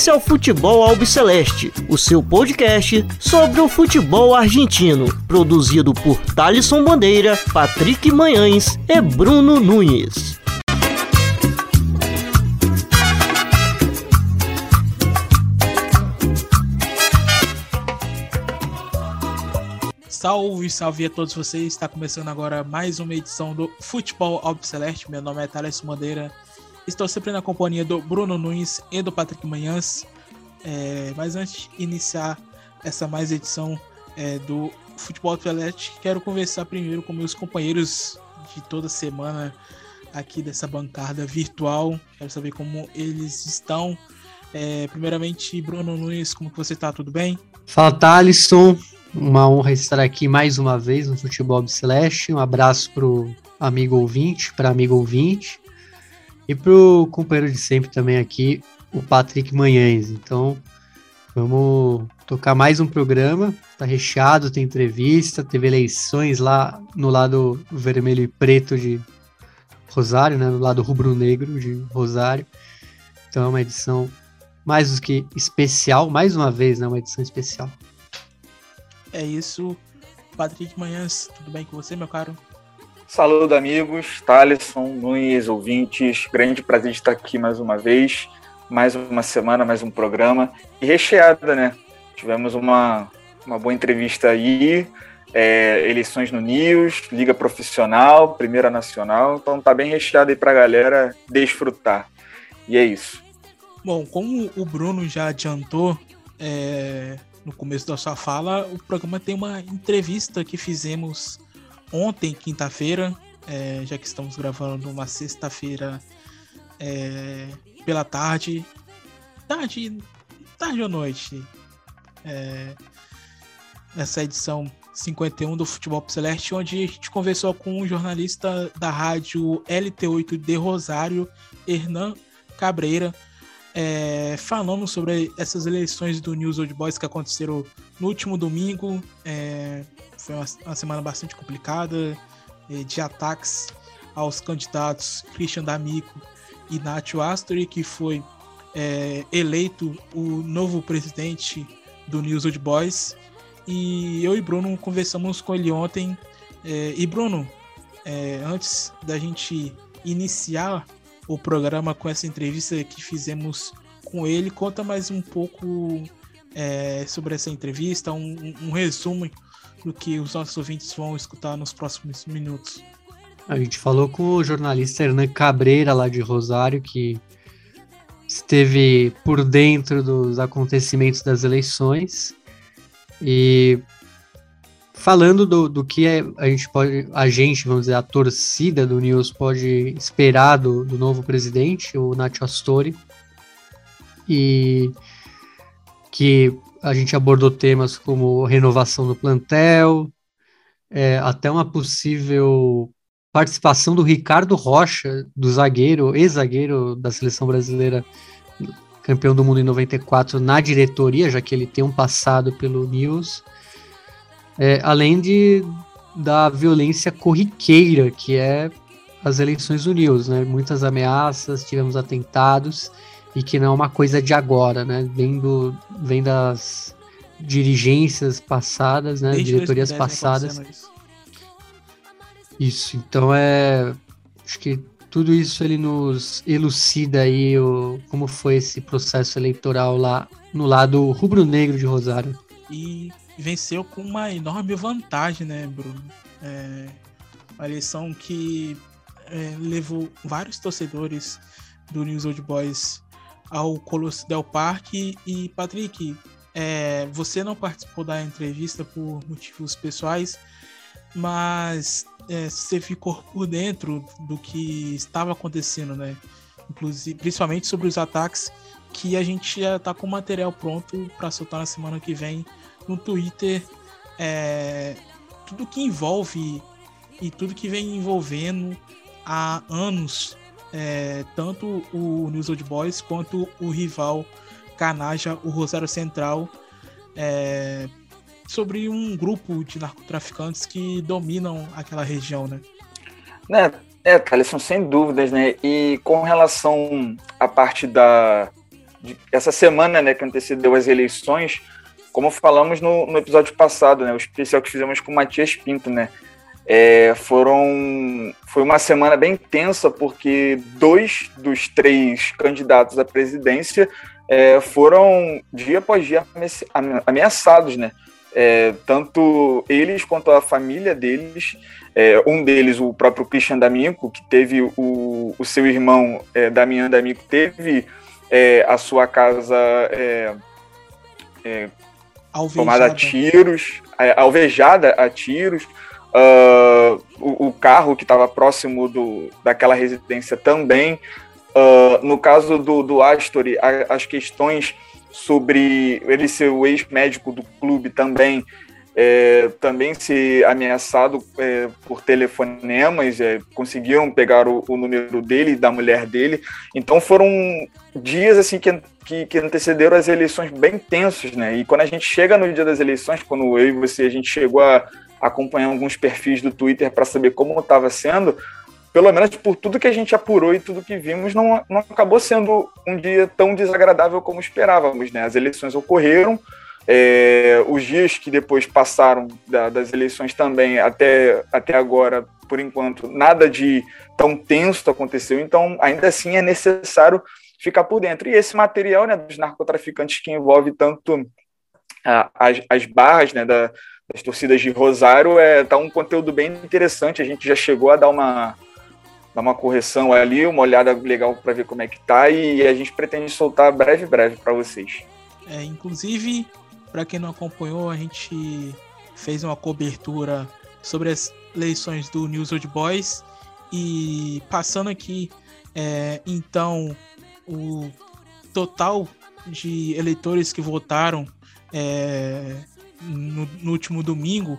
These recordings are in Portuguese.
Esse é o Futebol Albiceleste, o seu podcast sobre o futebol argentino, produzido por Thalisson Bandeira, Patrick Manhães e Bruno Nunes. Salve, salve a todos vocês. Está começando agora mais uma edição do Futebol Albiceleste. Meu nome é Thales Bandeira Estou sempre na companhia do Bruno Nunes e do Patrick Manhãs. É, mas antes de iniciar essa mais edição é, do Futebol Atlético, quero conversar primeiro com meus companheiros de toda semana aqui dessa bancada virtual. Quero saber como eles estão. É, primeiramente, Bruno Nunes, como que você está? Tudo bem? Fala, Thalisson. Uma honra estar aqui mais uma vez no Futebol Celeste. Um abraço pro amigo ouvinte, para amigo ouvinte. E pro companheiro de sempre também aqui, o Patrick Manhães. Então, vamos tocar mais um programa. Tá recheado, tem entrevista, teve eleições lá no lado vermelho e preto de Rosário, né? No lado rubro-negro de Rosário. Então é uma edição mais do que especial, mais uma vez, né? Uma edição especial. É isso. Patrick Manhãs, tudo bem com você, meu caro? Saludo, amigos, Thaleson, Nunes, ouvintes. Grande prazer de estar aqui mais uma vez. Mais uma semana, mais um programa. E recheada, né? Tivemos uma, uma boa entrevista aí. É, eleições no News, Liga Profissional, Primeira Nacional. Então tá bem recheado aí pra galera desfrutar. E é isso. Bom, como o Bruno já adiantou é, no começo da sua fala, o programa tem uma entrevista que fizemos ontem, quinta-feira, é, já que estamos gravando numa sexta-feira é, pela tarde, tarde, tarde ou noite, é, essa edição 51 do Futebol Celeste, onde a gente conversou com um jornalista da rádio LT8 de Rosário, Hernan Cabreira, é, falando sobre essas eleições do News Old Boys que aconteceram no último domingo. É, foi uma, uma, semana bastante complicada de ataques aos candidatos Christian D'Amico e Nacho Astori, que foi é, eleito o novo presidente do News Old Boys. E eu e Bruno conversamos com ele ontem. É, e Bruno, é, antes da gente iniciar o programa com essa entrevista que fizemos com ele. Conta mais um pouco sobre essa entrevista, um, um, resumo do que os nossos ouvintes vão escutar nos próximos minutos. A gente falou com o jornalista Hernan Cabreira, lá de Rosário, que esteve por dentro dos acontecimentos das eleições e falando do, do que é, a gente pode, a gente, vamos dizer, a torcida do News pode esperar do, do novo presidente, o Nacho Astori, e que a gente abordou temas como renovação do plantel, é, até uma possível participação do Ricardo Rocha, do zagueiro, ex-zagueiro da seleção brasileira, campeão do mundo em 94, na diretoria, já que ele tem um passado pelo News é, além de, da violência corriqueira, que é as eleições do News, né? Muitas ameaças, tivemos atentados, e que não é uma coisa de agora, né? Vem, do, vem das dirigências passadas, né? Desde Diretorias passadas. Isso. isso, então é. Acho que tudo isso ele nos elucida aí o, como foi esse processo eleitoral lá no lado rubro-negro de Rosário. E venceu com uma enorme vantagem, né, Bruno? É, uma eleição que é, levou vários torcedores do News Old Boys ao Colosso Del Parque. E, Patrick, é, você não participou da entrevista por motivos pessoais, mas é, você ficou por dentro do que estava acontecendo, né? Inclusive, principalmente sobre os ataques que a gente já está com material pronto para soltar na semana que vem no Twitter é, tudo que envolve e tudo que vem envolvendo há anos é, tanto o News Old Boys quanto o rival Canaja, o Rosário Central, é, sobre um grupo de narcotraficantes que dominam aquela região, né? É, é Thaleson, sem dúvidas, né? E com relação à parte da, de, essa semana né, que antecedeu as eleições, como falamos no, no episódio passado, né, o especial que fizemos com o Matias Pinto, né, é, foram foi uma semana bem tensa porque dois dos três candidatos à presidência é, foram dia após dia ameaçados, né? É, tanto eles quanto a família deles. É, um deles, o próprio Christian D'Amico, que teve o, o seu irmão é, Damian D'Amico, teve é, a sua casa é, é, tomada a tiros, alvejada a tiros. Uh, o, o, carro que estava próximo do, daquela residência também. Uh, no caso do, do Astori, a, as questões sobre ele ser o ex-médico do clube também, é, também ser ameaçado é, por telefonemas, é, conseguiram pegar o, o, número dele e da mulher dele. Então foram dias assim que, que, que, antecederam as eleições bem tensos, né? E quando a gente chega no dia das eleições, quando eu e você a gente chegou a acompanhar alguns perfis do Twitter para saber como estava sendo, pelo menos por tudo que a gente apurou e tudo que vimos, não, não acabou sendo um dia tão desagradável como esperávamos, né? As eleições ocorreram, é, os dias que depois passaram da, das eleições também, até, até agora, por enquanto, nada de tão tenso aconteceu, então ainda assim é necessário ficar por dentro. E esse material né, dos narcotraficantes que envolve tanto a, as, as barras né, da, das torcidas de Rosário, é, tá um conteúdo bem interessante, a gente já chegou a dar uma, dar uma correção ali, uma olhada legal para ver como é que tá, e a gente pretende soltar breve, breve para vocês. É, inclusive, para quem não acompanhou, a gente fez uma cobertura sobre as eleições do News Old Boys e passando aqui, é, então, o total de eleitores que votaram é, no, no, último domingo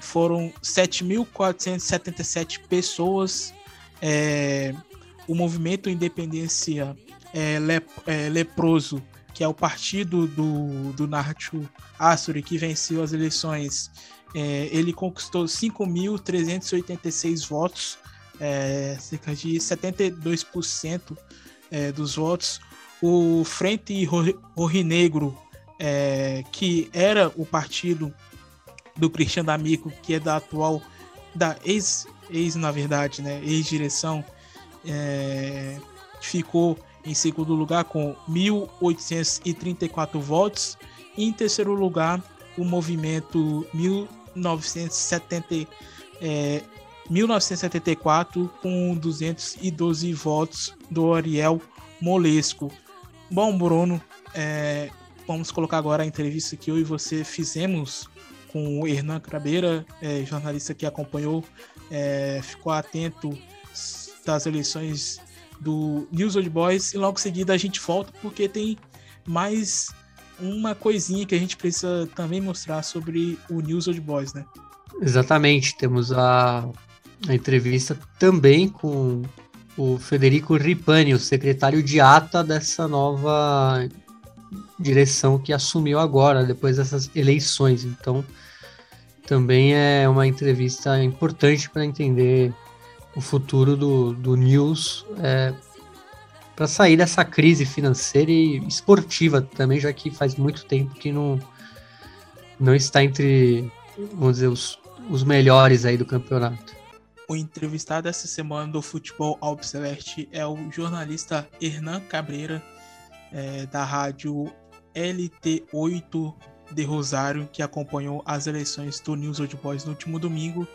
foram 7.477 pessoas. É, o movimento Independência é, é, Leproso que é o partido do, do Nacho Astori, que venceu as eleições, é, ele conquistou 5.386 votos, é, cerca de 72% é, dos votos. O Frente Rorinegro, é, que era o partido do Cristiano D'Amico, que é da atual, da ex, ex na verdade, né, ex-direção, é, ficou em segundo lugar com 1.834 votos. E em terceiro lugar, o movimento 1970, é, 1974 com 212 votos do Ariel Molesco. Bom, Bruno, é, vamos colocar agora a entrevista que eu e você fizemos com o Hernan Crabeira, é, jornalista que acompanhou, é, ficou atento das eleições do News Old Boys e logo em seguida a gente volta porque tem mais uma coisinha que a gente precisa também mostrar sobre o News Old Boys, né? Exatamente, temos a, a entrevista também com o Federico Ripani, o secretário de ata dessa nova direção que assumiu agora, depois dessas eleições. Então, também é uma entrevista importante para entender o futuro do, do News é, para sair dessa crise financeira e esportiva também, já que faz muito tempo que não, não está entre, vamos dizer, os, os melhores aí do campeonato. O entrevistado essa semana do Futebol Alves Celeste é o jornalista Hernan Cabreira, é, da rádio LT8 de Rosário, que acompanhou as eleições do News Old Boys no último domingo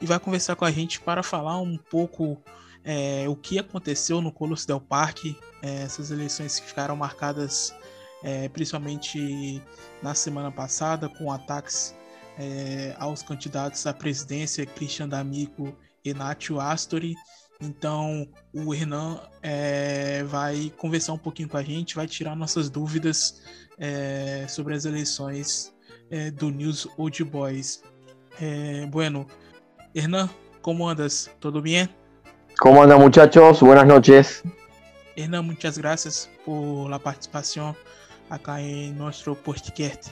e vai conversar com a gente para falar um pouco é, o que aconteceu no Colosso Del Parque, é, essas eleições que ficaram marcadas é, principalmente na semana passada com ataques é, aos candidatos à presidência Christian D'Amico e Nacho Astori. Então o Hernan é, vai conversar um pouquinho com a gente, vai tirar nossas dúvidas é, sobre as eleições do News Old Boys. bueno, Hernán, ¿cómo andas? ¿Todo bien? ¿Cómo andan muchachos? Buenas noches. Hernán, muchas gracias por la participación acá en nuestro podcast.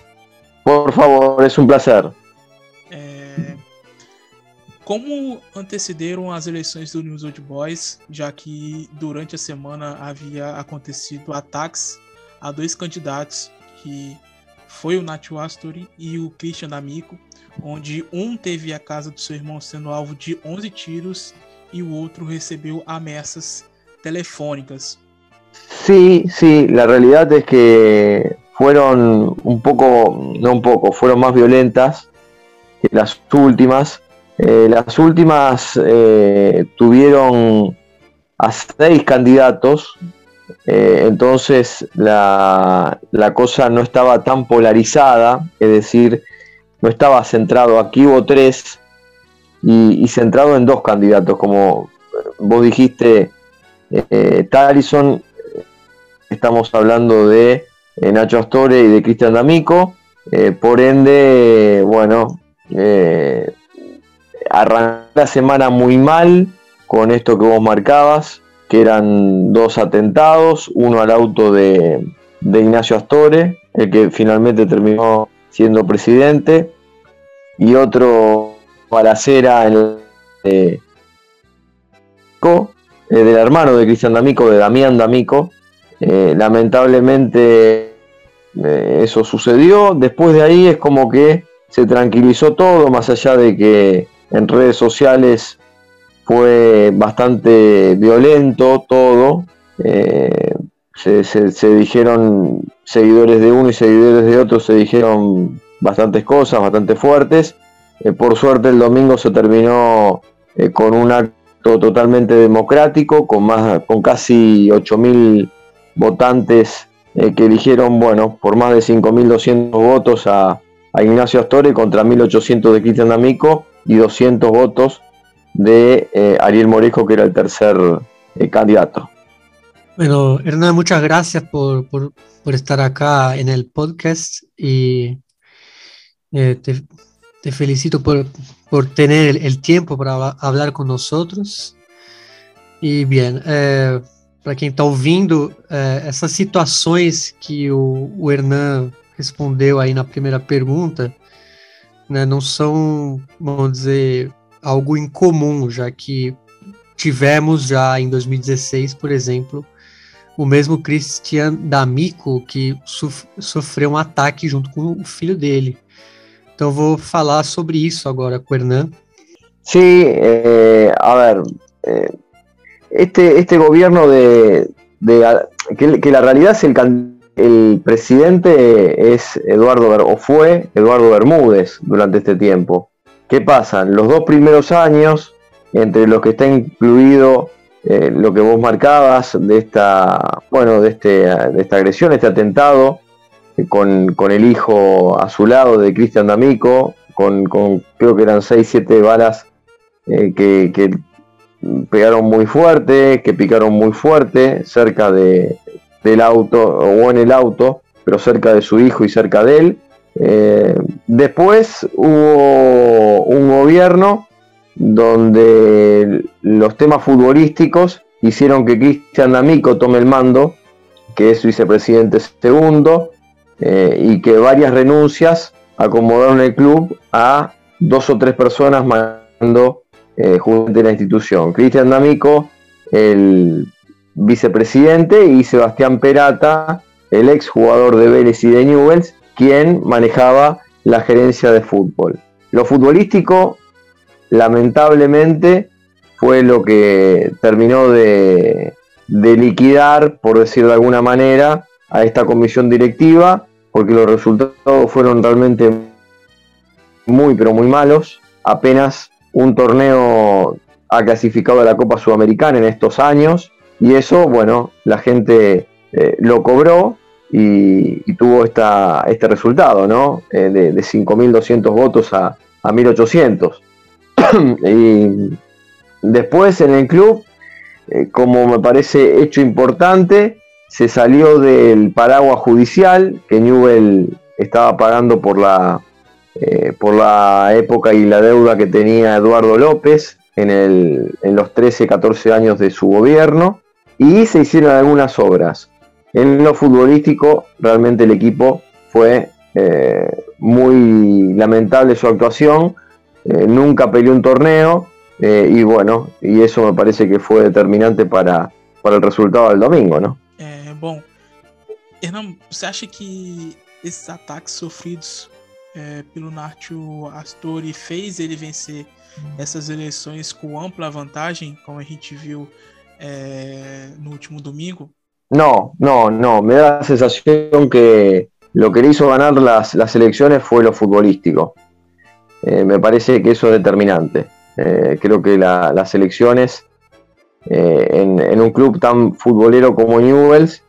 Por favor, es un placer. Como antecederam as eleições do News Old Boys, já que durante a semana havia acontecido ataques a dois candidatos, que foi o Nacho Astori e o Christian D'Amico, onde um teve a casa do seu irmão sendo alvo de 11 tiros y o otro recebeu ameaças telefónicas. Sí, sí, la realidad es que fueron un poco, no un poco, fueron más violentas que las últimas. Eh, las últimas eh, tuvieron a seis candidatos, eh, entonces la, la, cosa no estaba tan polarizada, es decir, no estaba centrado, aquí hubo tres y, centrado en dos candidatos, como vos dijiste, Talison, estamos hablando de Nacho Astore y de Cristian D'Amico, por ende, bueno, eh, arrancó la semana muy mal con esto que vos marcabas, que eran dos atentados, uno al auto de, Ignacio Astore, el que finalmente terminó siendo presidente, y otro balacera en eh, del hermano de Cristian D'Amico, de Damián D'Amico. Eh, lamentablemente eh, eso sucedió. Después de ahí es como que se tranquilizó todo, más allá de que en redes sociales fue bastante violento todo. Se, se, dijeron seguidores de uno y seguidores de otro, se dijeron bastantes cosas, bastante fuertes. Eh, por suerte el domingo se terminó eh, con un acto totalmente democrático, con, más, con casi 8.000 votantes eh, que eligieron, bueno, por más de 5.200 votos a, a, Ignacio Astore contra 1.800 de Cristian D'Amico y 200 votos de Ariel Morejo, que era el tercer candidato. Bueno, Hernán, muchas gracias por, por, estar acá en el podcast y te, te felicito por, por tener el, tiempo para hablar nós. E bem, é, para quem está ouvindo, é, essas situações que o, o Hernan respondeu aí na primeira pergunta, né, não são, vamos dizer, algo incomum, já que tivemos já em 2016, por exemplo, o mesmo Christian D'Amico que sofreu um ataque junto com o filho dele. Voy a falar sobre eso ahora con Hernán. Sí, eh, a ver, eh, este, este gobierno de, que, la realidad es el, el presidente es Eduardo o fue Eduardo Bermúdez durante este tiempo. ¿Qué pasa? Los dos primeros años, entre los que está incluido eh, lo que vos marcabas de esta, bueno, de, este, de esta agresión, este atentado, con, el hijo a su lado de Cristian D'Amico, con, creo que eran 6-7 balas eh, que, pegaron muy fuerte, que picaron muy fuerte cerca de, del auto o en el auto, pero cerca de su hijo y cerca de él. Eh, después hubo un gobierno donde los temas futbolísticos hicieron que Cristian D'Amico tome el mando, que es vicepresidente segundo, eh, y que varias renuncias acomodaron el club a dos o tres personas mandando eh, de la institución. Cristian D'Amico, el vicepresidente, y Sebastián Perata, el ex jugador de Vélez y de Newells, quien manejaba la gerencia de fútbol. Lo futbolístico, lamentablemente, fue lo que terminó de, de liquidar, por decir de alguna manera, a esta comisión directiva porque los resultados fueron realmente muy pero muy malos. Apenas un torneo ha clasificado a la Copa Sudamericana en estos años y eso, bueno, la gente eh, lo cobró y, tuvo esta, este resultado, ¿no? Eh, de, 5.200 votos a, a 1.800. y después en el club, eh, como me parece hecho importante, se salió del paraguas judicial que Newell estaba pagando por la, eh, por la época y la deuda que tenía Eduardo López en, el, en los 13, 14 años de su gobierno y se hicieron algunas obras. En lo futbolístico, realmente el equipo fue eh, muy lamentable su actuación, eh, nunca peleó un torneo y bueno, y eso me parece que fue determinante para, para el resultado del domingo, ¿no? Hernan, você acha que esses ataques sofridos pelo Nacho Astori fez ele vencer essas eleições com ampla vantagem, como a gente viu é, no último domingo? No, no, no. Me da la sensación que lo que le hizo ganar las, elecciones fue lo futbolístico. Eh, me parece que eso es determinante. Eh, creo que la, las elecciones eh, en, un club tan futbolero como Newells,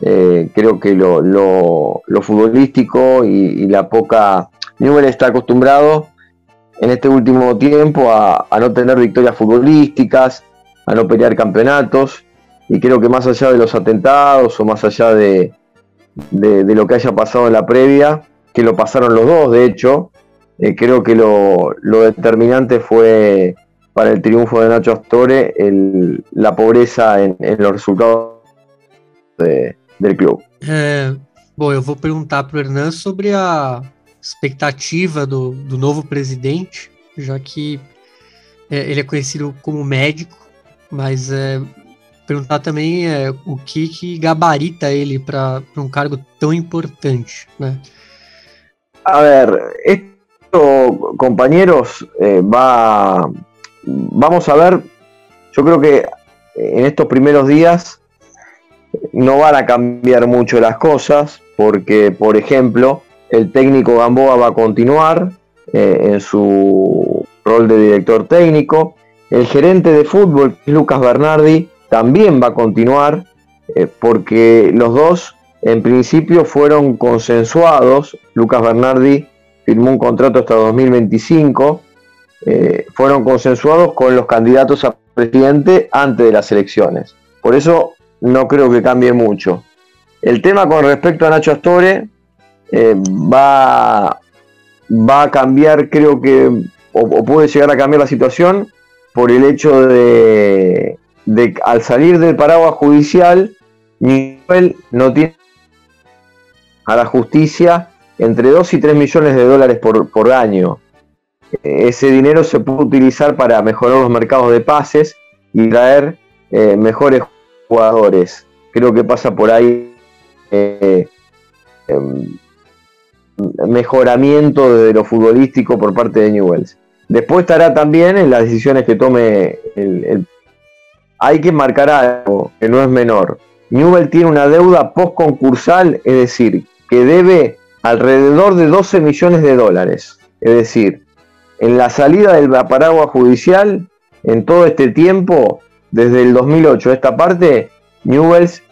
creo que lo, futbolístico y, la poca... Newell está acostumbrado en este último tiempo a, no tener victorias futbolísticas, a no pelear campeonatos, y creo que más allá de los atentados o más allá de, de, lo que haya pasado en la previa, que lo pasaron los dos, de hecho, eh, creo que lo, lo, determinante fue para el triunfo de Nacho Astore la pobreza en, en los resultados de, del clube. É, bom, eu vou perguntar para o Hernan sobre a expectativa do, do presidente, já que é, ele é conhecido como médico, mas perguntar também é, o que, gabarita ele para um cargo tão importante? A ver, esto, compañeros, eh, va, vamos a ver, yo creo que en estos primeros días no van a cambiar mucho las cosas, porque, por ejemplo, el técnico Gamboa va a continuar eh, en su rol de director técnico, el gerente de fútbol, Lucas Bernardi, también va a continuar eh, porque los dos en principio fueron consensuados. Lucas Bernardi firmó un contrato hasta 2025. Eh, fueron consensuados con los candidatos a presidente antes de las elecciones. Por eso no creo que cambie mucho. El tema con respecto a Nacho Astore eh, va, va a cambiar, creo que, o, o puede llegar a cambiar la situación por el hecho de, de al salir del paraguas judicial, Newell no tiene a la justicia entre 2 y 3 millones de dólares por, por año. Ese dinero se puede utilizar para mejorar los mercados de pases y traer eh, mejores jugadores. Creo que pasa por ahí eh, eh, mejoramiento de lo futbolístico por parte de Newells. Después estará también en las decisiones que tome el, hay que marcar algo que no es menor. Newell tiene una deuda post-concursal, es decir, que debe alrededor de 12 millones de dólares. Es decir, en la salida del paraguas judicial, en todo este tiempo, desde el 2008 a esta parte, Newells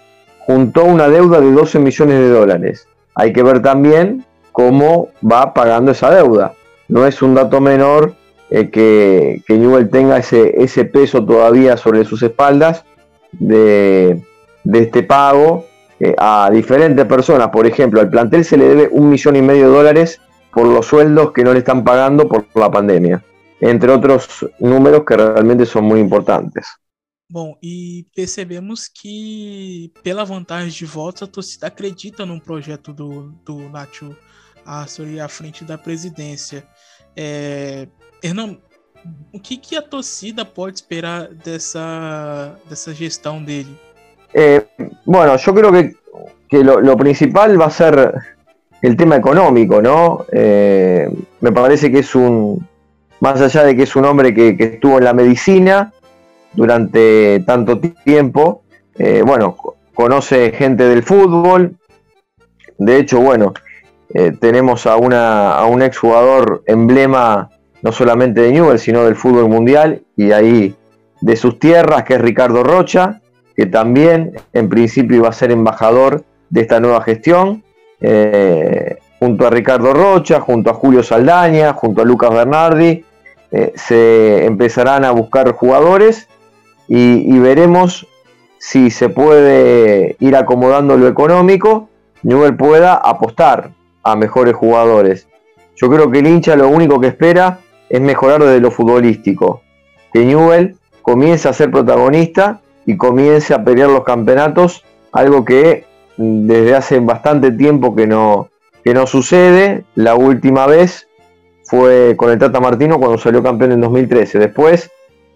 juntó una deuda de 12 millones de dólares. Hay que ver también cómo va pagando esa deuda. No es un dato menor eh, que, que, Newell tenga ese, ese, peso todavía sobre sus espaldas de, de este pago eh, a diferentes personas. Por ejemplo, al plantel se le debe un millón y medio de dólares por los sueldos que no le están pagando por la pandemia, entre otros números que realmente son muy importantes. Bom, e percebemos que, pela vantagem de votos, a torcida acredita num projeto do, do Nacho Arthur à frente da presidência. É, Hernan, o que, que, a torcida pode esperar dessa, dessa gestão dele? Eh, bueno, yo creo que, lo, principal va a ser el tema económico, ¿no? Eh, me parece que es un, más allá de que es un hombre que, que estuvo en la medicina durante tanto tiempo, eh, bueno, conoce gente del fútbol, de hecho, bueno, eh, tenemos a, una, a un exjugador emblema no solamente de Newell, sino del fútbol mundial y ahí de sus tierras, que es Ricardo Rocha, que también en principio iba a ser embajador de esta nueva gestión, eh, junto a Ricardo Rocha, junto a Julio Saldaña, junto a Lucas Bernardi, eh, se empezarán a buscar jugadores y, y, veremos si se puede ir acomodando lo económico, Newell pueda apostar a mejores jugadores. Yo creo que el hincha lo único que espera es mejorar desde lo futbolístico. Que Newell comience a ser protagonista y comience a pelear los campeonatos, algo que desde hace bastante tiempo que no, que no sucede. La última vez fue con el Tata Martino cuando salió campeón en 2013. Después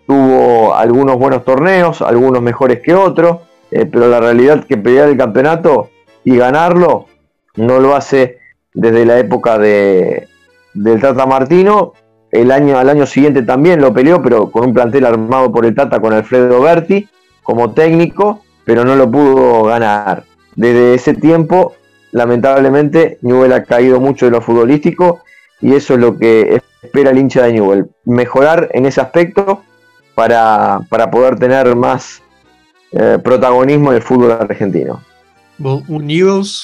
tuvo algunos buenos torneos, algunos mejores que otros, eh, pero la realidad es que pelear el campeonato y ganarlo, no lo hace desde la época de, del Tata Martino. El año, al año siguiente también lo peleó, pero con un plantel armado por el Tata con Alfredo Berti como técnico, pero no lo pudo ganar. Desde ese tiempo, lamentablemente, Newell ha caído mucho de lo futbolístico y eso es lo que espera el hincha de Newell. Mejorar en ese aspecto para, para poder tener más eh, protagonismo en el fútbol argentino. Bom,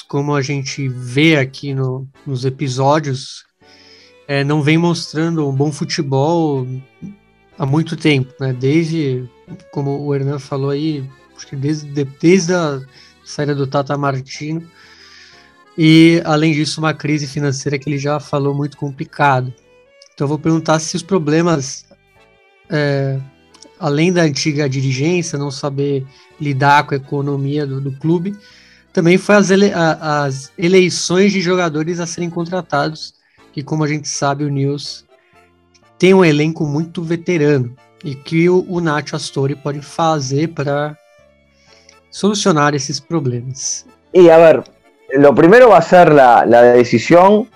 como a gente vê aqui no, nos episódios, é, não vem mostrando um bom futebol há muito tempo, né? Desde, como o Hernan falou aí, desde, desde a saída do Tata Martino. E, além disso, uma crise financeira que ele já falou muito complicado. Então, eu vou perguntar se os problemas, é, além da antiga dirigência, não saber lidar com a economia do, do clube, também foi as, ele, a, as eleições de jogadores a serem contratados, que como a gente sabe, o News tem um elenco muito veterano e que o, o Nacho Astori pode fazer para solucionar esses problemas. Y a ver, lo primero va a ser la, la decisión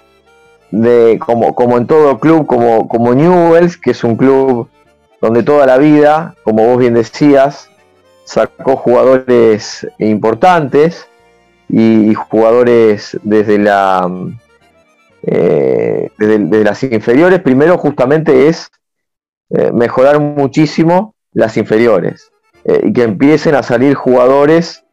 de, como, en todo club, como, como Newells, que es un club donde toda la vida, como vos bien decías, sacó jugadores importantes, y jugadores desde la eh, desde, las inferiores primero justamente es eh, mejorar muchísimo las inferiores eh, y que empiecen a salir jugadores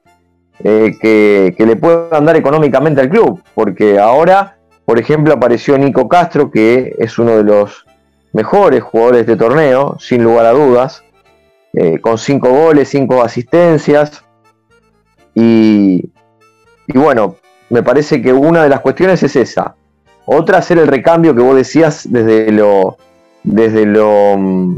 que, que, le puedan dar económicamente al club porque ahora por ejemplo apareció Nico Castro que es uno de los mejores jugadores de torneo sin lugar a dudas con cinco goles cinco asistencias y, y bueno, me parece que una de las cuestiones es esa. Otra, hacer el recambio que vos decías desde lo. desde lo. Mm,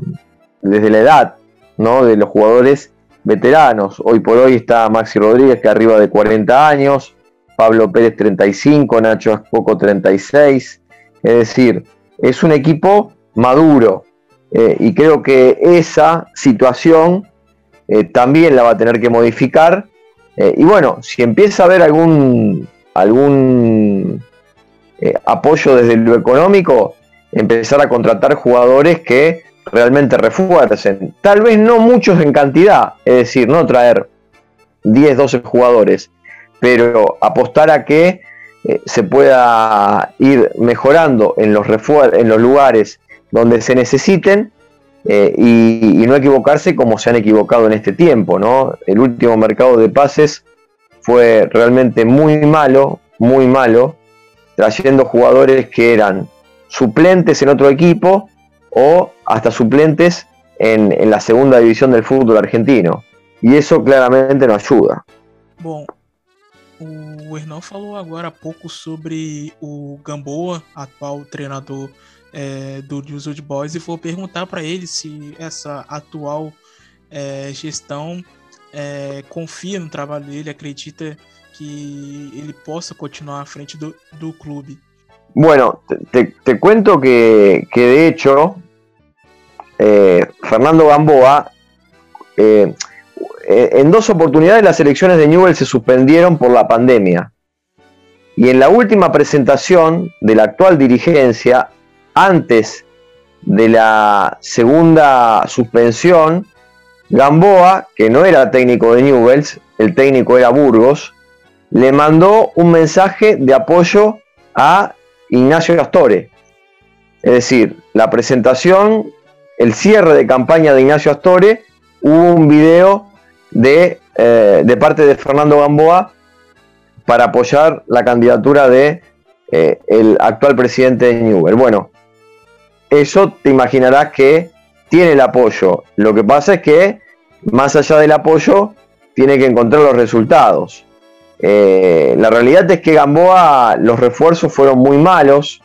desde la edad, ¿no? De los jugadores veteranos. Hoy por hoy está Maxi Rodríguez, que arriba de 40 años, Pablo Pérez 35, Nacho Aspoco 36. Es decir, es un equipo maduro. Eh, y creo que esa situación eh, también la va a tener que modificar eh, y bueno, si empieza a haber algún, algún eh, apoyo desde lo económico, empezar a contratar jugadores que realmente refuercen. Tal vez no muchos en cantidad, es decir, no traer 10, 12 jugadores, pero apostar a que eh, se pueda ir mejorando en los, en los lugares donde se necesiten eh, y, no equivocarse como se han equivocado en este tiempo, ¿no? El último mercado de pases fue realmente muy malo, muy malo, trayendo jugadores que eran suplentes en otro equipo o hasta suplentes en, en la segunda división del fútbol argentino. E isso claramente não ajuda. Bom, o Hernão falou agora há pouco sobre o Gamboa, atual treinador é, do News Old Boys e vou perguntar para ele se essa atual é, gestão é, confia no trabalho dele, acredita que ele possa continuar à frente do, clube. Bueno, te, cuento que, que, de hecho eh, Fernando Gamboa eh, en dos oportunidades las elecciones de Newell se suspendieron por la pandemia. Y en la última presentación de la actual dirigencia antes de la segunda suspensión, Gamboa, que no era técnico de Newells, el técnico era Burgos, le mandó un mensaje de apoyo a Ignacio Gastore. Es decir, la presentación, el cierre de campaña de Ignacio Astore, hubo un video de, eh, de parte de Fernando Gamboa para apoyar la candidatura de eh, el actual presidente de Newell. Bueno, eso te imaginarás que tiene el apoyo. Lo que pasa es que, más allá del apoyo, tiene que encontrar los resultados. Eh, la realidad es que Gamboa, los refuerzos fueron muy malos,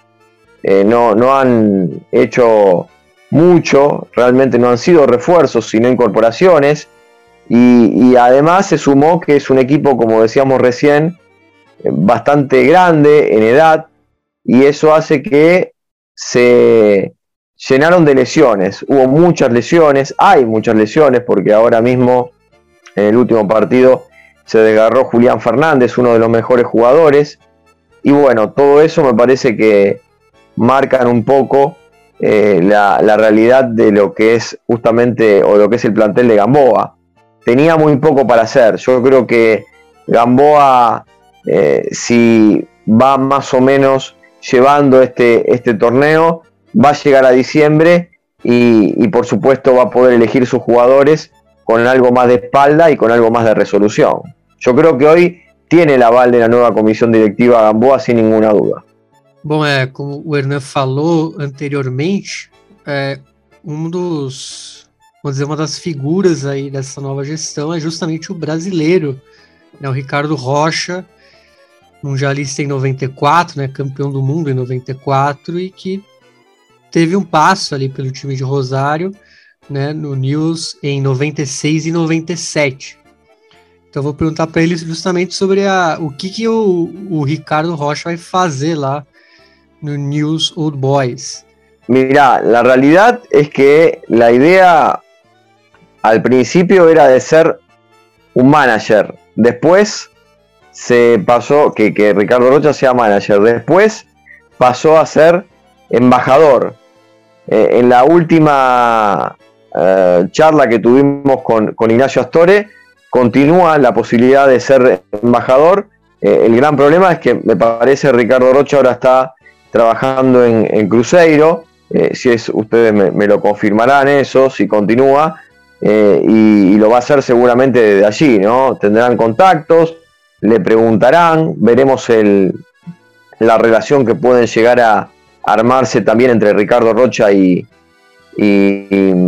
eh, no, han hecho mucho, realmente no han sido refuerzos, sino incorporaciones. Y, y, además se sumó que es un equipo, como decíamos recién, eh, bastante grande en edad, y eso hace que se llenaron de lesiones. Hubo muchas lesiones, hay muchas lesiones, porque ahora mismo, en el último partido, se desgarró Julián Fernández, uno de los mejores jugadores. Y bueno, todo eso me parece que marcan un poco eh, la, realidad de lo que es justamente o lo que es el plantel de Gamboa. Tenía muy poco para hacer. Yo creo que Gamboa, eh, si va más o menos llevando este, este torneo, va a llegar a diciembre y, por supuesto va a poder elegir sus jugadores con algo más de espalda y con algo más de resolución. Yo creo que hoy tiene el aval de la nueva comisión directiva Gamboa sin ninguna duda. Bom, é, como o Hernan falou anteriormente, é, um dos, vamos dizer, uma das figuras aí dessa nova gestão é justamente o brasileiro, né, o Ricardo Rocha, mundialista em 94, né, campeão do mundo em 94 e que teve um passo ali pelo time de Rosário, né, no News em 96 e 97. Então vou perguntar para ele justamente sobre a, o que, que o, o Ricardo Rocha vai fazer lá no News Old Boys. Mira, la realidad es que la idea al principio era de ser un manager. Después se pasó, que, que Ricardo Rocha sea manager. Después pasó a ser embajador. Eh, en la última eh, charla que tuvimos con, Ignacio Astore, continúa la posibilidad de ser embajador. Eh, el gran problema es que me parece Ricardo Rocha ahora está trabajando en, Cruzeiro. si es, ustedes me, lo confirmarán eso, si continúa. Y, lo va a hacer seguramente desde allí, ¿no? Tendrán contactos, le preguntarán, veremos el, la relación que pueden llegar a, armarse también entre Ricardo Rocha y, y,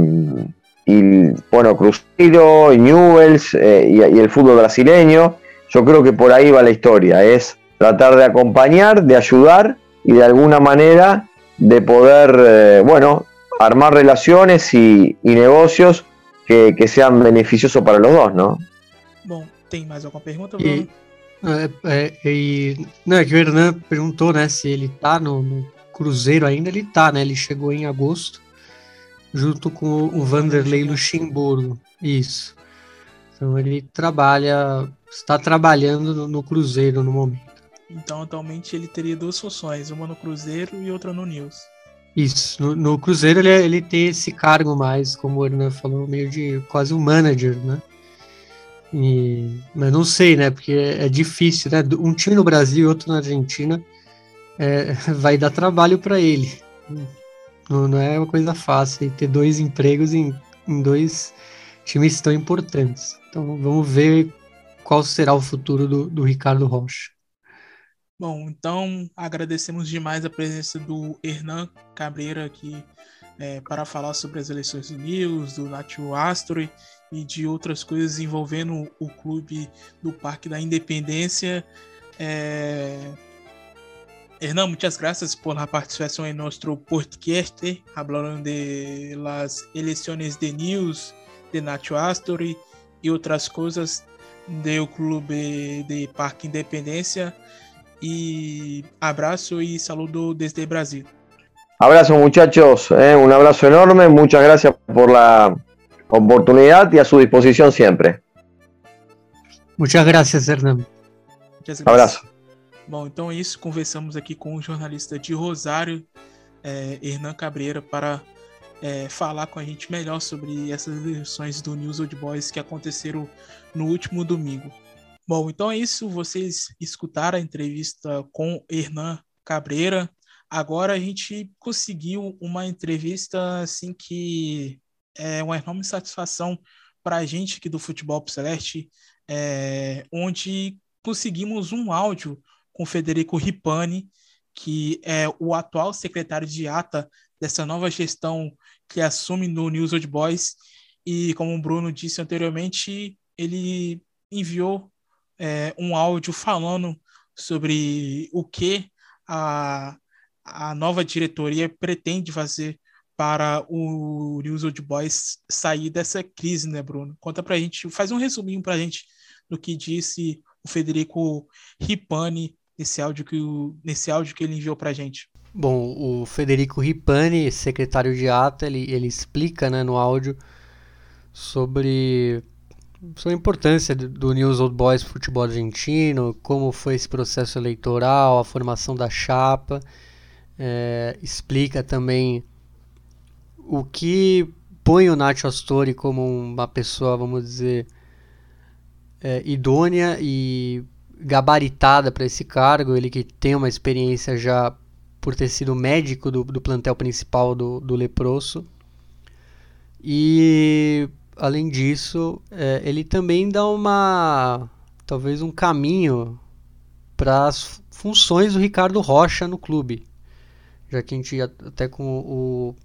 bueno, Cruzeiro, y Newells eh, y, el fútbol brasileño. Yo creo que por ahí va la historia, es tratar de acompañar, de ayudar y de alguna manera de poder, eh, bueno, armar relaciones y, negocios que, que, sean beneficiosos para los dos, ¿no? Bom, tem mais alguma pergunta? E, é, e, não, é que o Hernan perguntou, né, se ele tá no, no Cruzeiro ainda ele tá, né? Ele chegou em agosto, junto com o Vanderlei Luxemburgo. Isso. Então ele trabalha, está trabalhando no, no Cruzeiro no momento. Então atualmente ele teria duas funções, uma no Cruzeiro e outra no News. Isso, no, no Cruzeiro ele, ele tem esse cargo mais, como o Hernan falou, meio de quase um manager, né? E, mas não sei, né? Porque é, é difícil, né? Um time no Brasil e outro na Argentina é, vai dar trabalho para ele. Não, não, é uma coisa fácil ter dois empregos em, em dois times tão importantes. Então vamos ver qual será o futuro do, do Ricardo Rocha. Bom, então agradecemos demais a presença do Hernan Cabreira aqui é, para falar sobre as eleições do News, do Nacho Astori e de outras coisas envolvendo o clube do Parque da Independência. É, Hernán, muchas gracias por la participación en nuestro podcast, hablando de las elecciones de News, de Nacho Astori y otras cosas del Club de Parque Independencia. Y abrazo y saludo desde Brasil. Abrazo muchachos, eh, un abrazo enorme, muchas gracias por la oportunidad y a su disposición siempre. Muchas gracias, Hernán. Muchas gracias. Abrazo. Bom, então é isso. Conversamos aqui com o jornalista de Rosário, é, Hernan Cabreira, para é, falar com a gente melhor sobre essas eleições do News Old Boys que aconteceram no último domingo. Bom, então é isso. Vocês escutaram a entrevista com Hernan Cabreira. Agora a gente conseguiu uma entrevista assim que é uma enorme satisfação para a gente aqui do Futebol Celeste, é, onde conseguimos um áudio com Federico Ripani, que é o atual secretário de ATA dessa nova gestão que assume no News Old Boys. E como o Bruno disse anteriormente, ele enviou é, um áudio falando sobre o que a, a nova diretoria pretende fazer para o News Old Boys sair dessa crise, né, Bruno? Conta pra gente, faz um resuminho pra gente do que disse o Federico Ripani nesse áudio que, o, nesse áudio que ele enviou para a gente? Bom, o Federico Ripani, secretário de ATA, ele, ele explica né, no áudio sobre sobre a importância do News Old Boys futebol argentino, como foi esse processo eleitoral, a formação da chapa. É, explica também o que põe o Nacho Astori como uma pessoa, vamos dizer, é, idônea e gabaritada para esse cargo. Ele que tem uma experiência já por ter sido médico do, do plantel principal do, do Leproso. E além disso, é, ele também dá uma talvez um caminho para as funções do Ricardo Rocha no clube, já que a gente até com o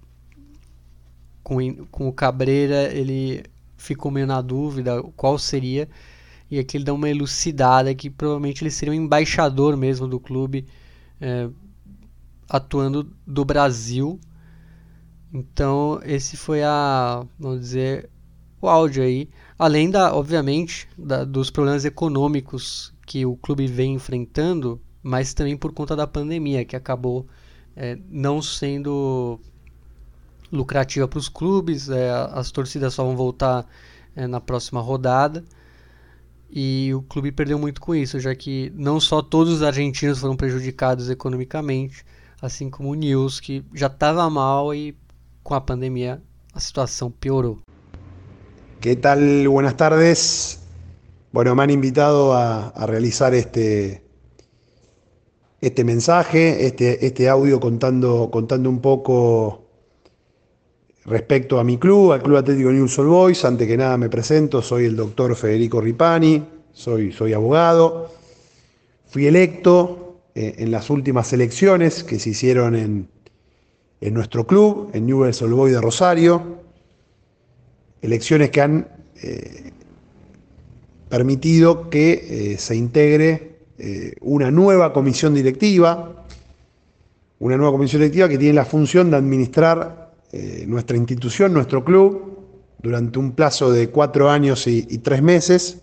com, com o Cabreira ele ficou meio na dúvida qual seria e aqui ele dá uma elucidada que provavelmente ele seria um embaixador mesmo do clube é, atuando do Brasil então esse foi a vamos dizer o áudio aí, além da, obviamente, da, dos problemas econômicos que o clube vem enfrentando, mas também por conta da pandemia, que acabou é, não sendo lucrativa para os clubes, é, as torcidas só vão voltar é, na próxima rodada. E o clube perdeu muito com isso, já que não só todos os argentinos foram prejudicados economicamente, assim como o News, que já estava mal e com a pandemia a situação piorou. ¿Qué tal? Buenas tardes. Bueno, me han invitado a, realizar este, este mensaje, este, este audio contando, contando un poco respecto a mi club, al Club Atlético News All Boys. Antes que nada me presento, soy el doctor Federico Ripani, soy, soy abogado. Fui electo eh, en las últimas elecciones que se hicieron en, en nuestro club, en Newell's All Boys de Rosario elecciones que han eh, permitido que eh, se integre una nueva comisión directiva, una nueva comisión directiva que tiene la función de administrar nuestra institución, nuestro club, durante un plazo de cuatro años y, tres meses,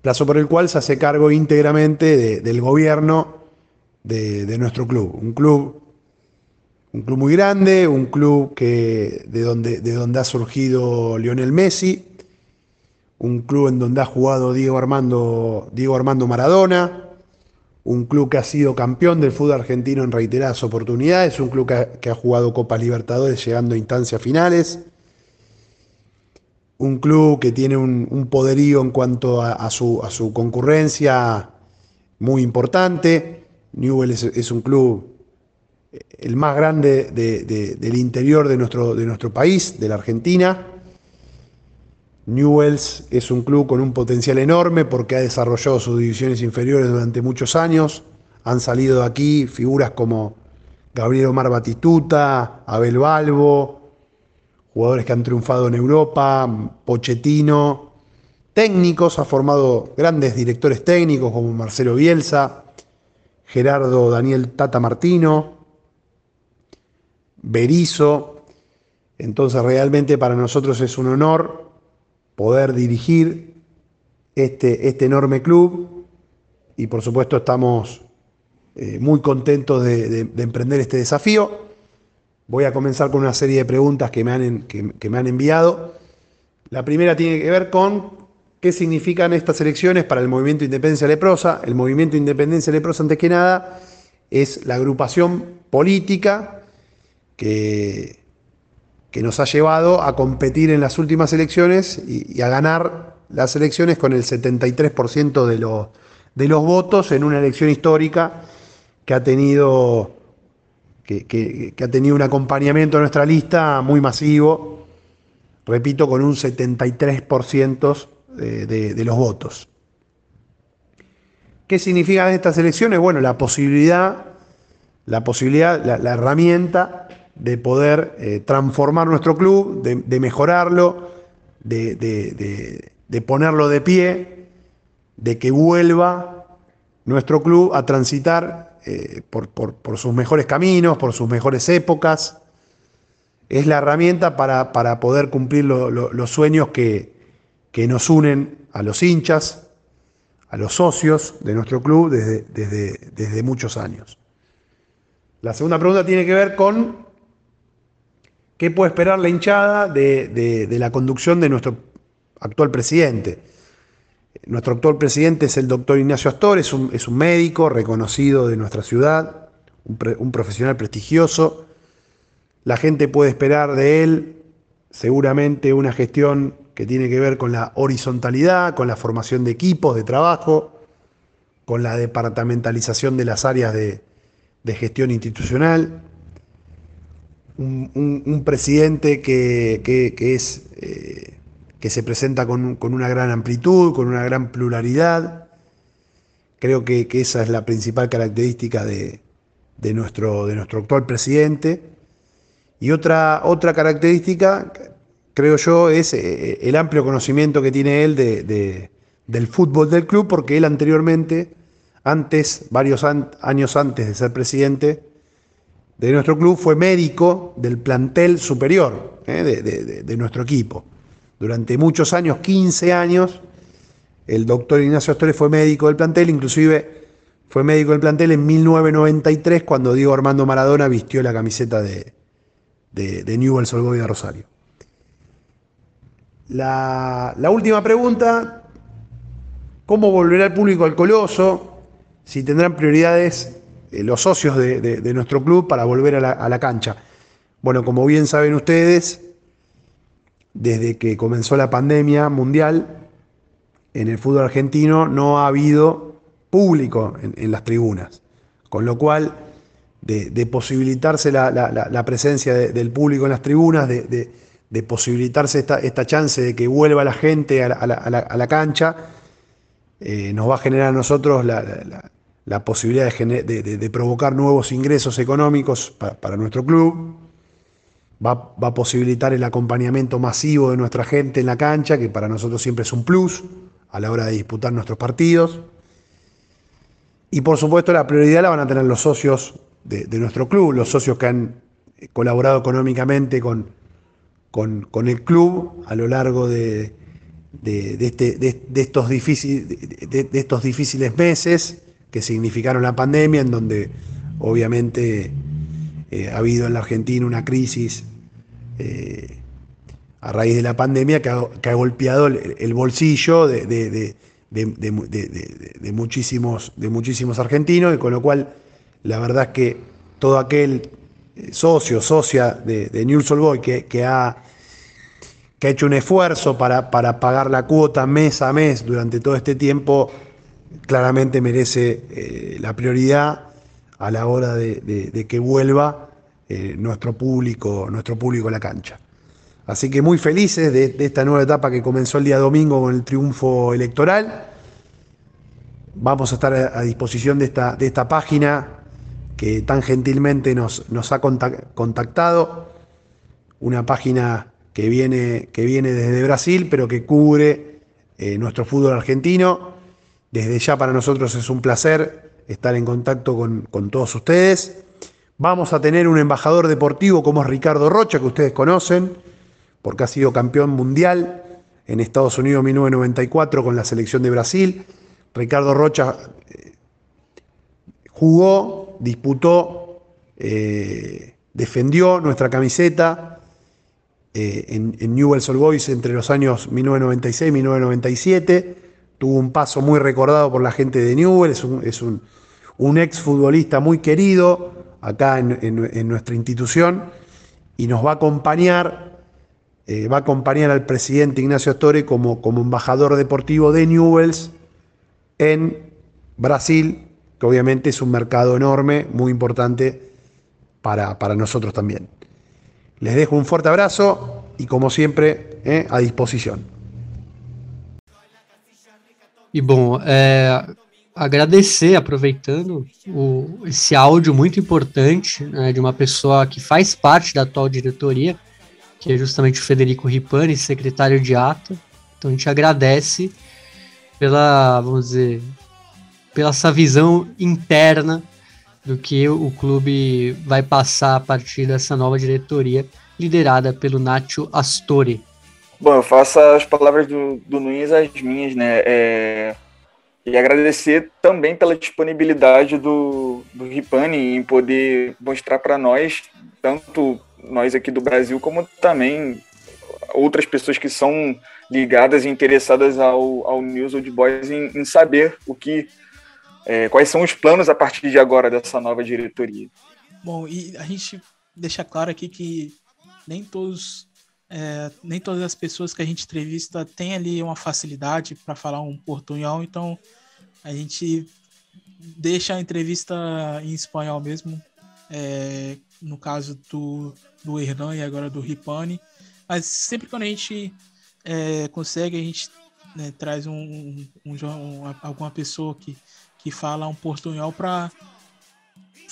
plazo por el cual se hace cargo íntegramente del gobierno de, de nuestro club. Un club un club muy grande, un club que, de, donde, de donde ha surgido Lionel Messi, un club en donde ha jugado Diego Armando, Diego Armando Maradona, un club que ha sido campeón del fútbol argentino en reiteradas oportunidades, un club que ha, jugado Copas Libertadores llegando a instancias finales, un club que tiene un, poderío en cuanto a, su, a, su, concurrencia muy importante. Newell es un club el más grande del interior de nuestro, de nuestro país, de la Argentina. Newells es un club con un potencial enorme porque ha desarrollado sus divisiones inferiores durante muchos años. Han salido de aquí figuras como Gabriel Omar Batistuta, Abel Balbo, jugadores que han triunfado en Europa, Pochettino, técnicos, ha formado grandes directores técnicos como Marcelo Bielsa, Gerardo Daniel Tata Martino, Berizo. Entonces realmente para nosotros es un honor poder dirigir este, este enorme club y por supuesto estamos eh, muy contentos de, emprender este desafío. Voy a comenzar con una serie de preguntas que me, han, que me han enviado. La primera tiene que ver con qué significan estas elecciones para el movimiento Independencia Leprosa. El movimiento Independencia Leprosa, antes que nada, es la agrupación política que, nos ha llevado a competir en las últimas elecciones y, a ganar las elecciones con el 73% de, de los votos en una elección histórica que ha tenido que, ha tenido un acompañamiento a nuestra lista muy masivo, repito, con un 73% de, de, los votos. ¿Qué significan estas elecciones? Bueno, la posibilidad, la posibilidad, la herramienta de poder eh, transformar nuestro club, de, mejorarlo, de, ponerlo de pie, de que vuelva nuestro club a transitar eh, por, sus mejores caminos, por sus mejores épocas. Es la herramienta para, poder cumplir los sueños que, nos unen a los hinchas, a los socios de nuestro club desde, desde, desde muchos años. La segunda pregunta tiene que ver con ¿Qué puede esperar la hinchada de, la conducción de nuestro actual presidente. Nuestro actual presidente es el doctor Ignacio Astor, es un, médico reconocido de nuestra ciudad, un, profesional prestigioso. La gente puede esperar de él seguramente una gestión que tiene que ver con la horizontalidad, con la formación de equipos de trabajo, con la departamentalización de las áreas de, de gestión institucional, un, un, presidente que, que, es, eh, que se presenta con, con, una gran amplitud, con una gran pluralidad. Creo que, que esa es la principal característica de, de, nuestro, de nuestro actual presidente. Y otra, otra característica, creo yo, es eh, el amplio conocimiento que tiene él de, de, del fútbol del club, porque él anteriormente, antes, varios años antes de ser presidente de nuestro club, fue médico del plantel superior eh, de, nuestro equipo. Durante muchos años, 15 años, el doctor Ignacio Astores fue médico del plantel, inclusive fue médico del plantel en 1993 cuando Diego Armando Maradona vistió la camiseta de, de, de Newell's Old Rosario. La, la, última pregunta, ¿cómo volverá el público al Coloso? Si tendrán prioridades los socios de, nuestro club para volver a la, cancha. Bueno, como bien saben ustedes, desde que comenzó la pandemia mundial, en el fútbol argentino no ha habido público en, las tribunas, con lo cual de, posibilitarse la, presencia del público en las tribunas, de, posibilitarse esta, esta, chance de que vuelva la gente a la, a a la cancha, eh, nos va a generar a nosotros la, posibilidad de, provocar nuevos ingresos económicos para, nuestro club, va, a posibilitar el acompañamiento masivo de nuestra gente en la cancha, que para nosotros siempre es un plus a la hora de disputar nuestros partidos. Y por supuesto la prioridad la van a tener los socios de, nuestro club, los socios que han colaborado económicamente con, con, el club a lo largo de, este, estos, estos difíciles meses que significaron la pandemia, en donde obviamente eh, ha habido en la Argentina una crisis eh, a raíz de la pandemia que ha, golpeado el, bolsillo de, muchísimos, de muchísimos argentinos, y con lo cual la verdad es que todo aquel socio, socia de, de News All Boy que, que, ha, que ha hecho un esfuerzo para, para pagar la cuota mes a mes durante todo este tiempo, claramente merece eh, la prioridad a la hora de, que vuelva eh, nuestro, público, nuestro público a la cancha. Así que muy felices de, esta nueva etapa que comenzó el día domingo con el triunfo electoral. Vamos a estar a, a disposición de esta, de esta página que tan gentilmente nos, nos ha contactado. Una página que viene, que viene desde Brasil, pero que cubre eh, nuestro fútbol argentino. Desde ya para nosotros es un placer estar en contacto con, con, todos ustedes. Vamos a tener un embajador deportivo como es Ricardo Rocha, que ustedes conocen, porque ha sido campeón mundial en Estados Unidos en 1994 con la selección de Brasil. Ricardo Rocha eh, jugó, disputó, eh, defendió nuestra camiseta, eh, en, en, Newell's Old Boys entre los años 1996 y 1997. Tuvo un paso muy recordado por la gente de Newell, es un, es un, un ex futbolista muy querido acá en, en, nuestra institución y nos va a acompañar, eh, va a acompañar al presidente Ignacio Astore como, como embajador deportivo de Newells en Brasil, que obviamente es un mercado enorme, muy importante para, para nosotros también. Les dejo um forte abraço e, como sempre, é, à disposição. E bom, é, agradecer, aproveitando o, esse áudio muito importante né, de uma pessoa que faz parte da atual diretoria, que é justamente o Federico Ripani, secretário de ata. Então a gente agradece pela, vamos dizer, pela essa visão interna do que o clube vai passar a partir dessa nova diretoria liderada pelo Nacho Astore. Bom, eu faço as palavras do, do Nunes as minhas, né? É... E agradecer também pela disponibilidade do, do Ripani em poder mostrar para nós, tanto nós aqui do Brasil, como também outras pessoas que são ligadas e interessadas ao, ao News Old Boys em, em saber o que é, quais são os planos a partir de agora dessa nova diretoria. Bom, e a gente deixa claro aqui que nem todos é, nem todas as pessoas que a gente entrevista têm ali uma facilidade para falar um portunhol, então a gente deixa a entrevista em espanhol mesmo, é, no caso do, do Hernan e agora do Ripani, mas sempre quando a gente é, consegue, a gente né, traz um, um, um, alguma pessoa que, que fala um portunhol para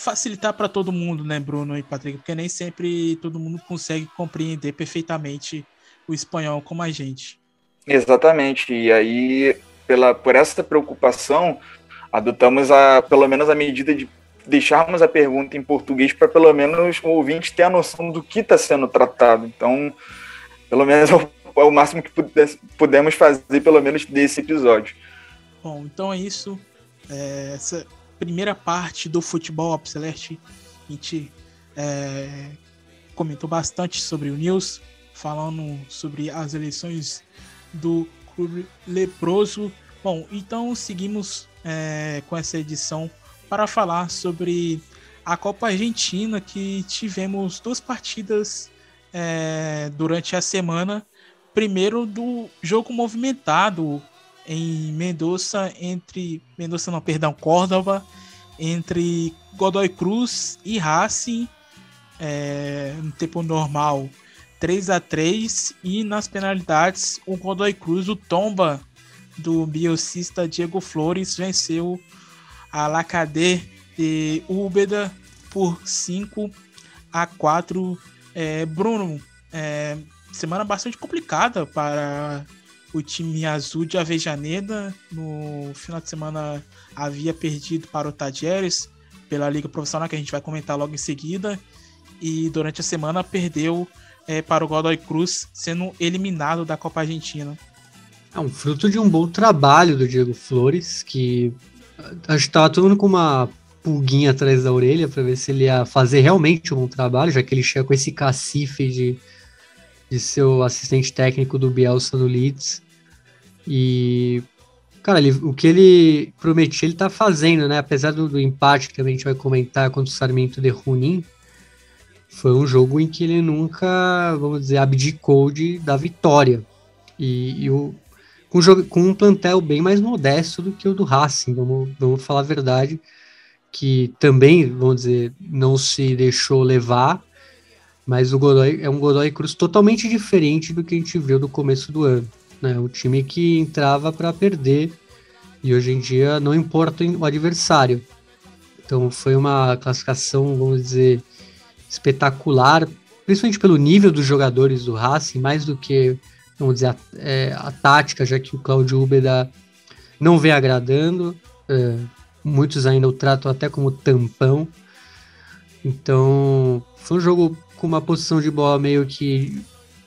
facilitar para todo mundo, né, Bruno e Patrick? Porque nem sempre todo mundo consegue compreender perfeitamente o espanhol como a gente. Exatamente. E aí, pela, por essa preocupação, adotamos a, pelo menos a medida de deixarmos a pergunta em português para pelo menos o ouvinte ter a noção do que está sendo tratado. Então, pelo menos é o, é o máximo que pudemos fazer, pelo menos desse episódio. Bom, então é isso. É, essa primeira parte do futebol Up Celeste, a gente é, comentou bastante sobre o News, falando sobre as eleições do Clube Leproso. Bom, então seguimos é, com essa edição para falar sobre a Copa Argentina, que tivemos duas partidas é, durante a semana. Primeiro do jogo movimentado em Mendoza entre Mendoza não, perdão, Córdoba entre Godoy Cruz e Racing é, no tempo normal 3 a 3 e nas penalidades o Godoy Cruz o tomba do biocista Diego Flores venceu a Lacadê de Úbeda por 5 a 4 é, Bruno é, semana bastante complicada para o time azul de Avejaneda. No final de semana havia perdido para o Tadieres pela Liga Profissional, que a gente vai comentar logo em seguida. E durante a semana perdeu é, para o Godoy Cruz, sendo eliminado da Copa Argentina. É um fruto de um bom trabalho do Diego Flores, que a gente estava todo mundo com uma pulguinha atrás da orelha para ver se ele ia fazer realmente um bom trabalho, já que ele chega com esse cacife de de ser o assistente técnico do Bielsa no Leeds. E, cara, ele, o que ele prometia, ele tá fazendo, né? Apesar do, do empate que a gente vai comentar contra o Sarmento de Runim, foi um jogo em que ele nunca, vamos dizer, abdicou de, da vitória. E, e o, com, com um plantel bem mais modesto do que o do Racing, vamos, vamos falar a verdade, que também, vamos dizer, não se deixou levar, mas o Godoy é um Godoy Cruz totalmente diferente do que a gente viu no começo do ano. Né? O time que entrava para perder e hoje em dia não importa o adversário. Então foi uma classificação, vamos dizer, espetacular, principalmente pelo nível dos jogadores do Racing, mais do que, vamos dizer, a, é, a tática, já que o Claudio Ubeda não vem agradando. É, muitos ainda o tratam até como tampão. Então, foi um jogo com uma posição de bola meio que,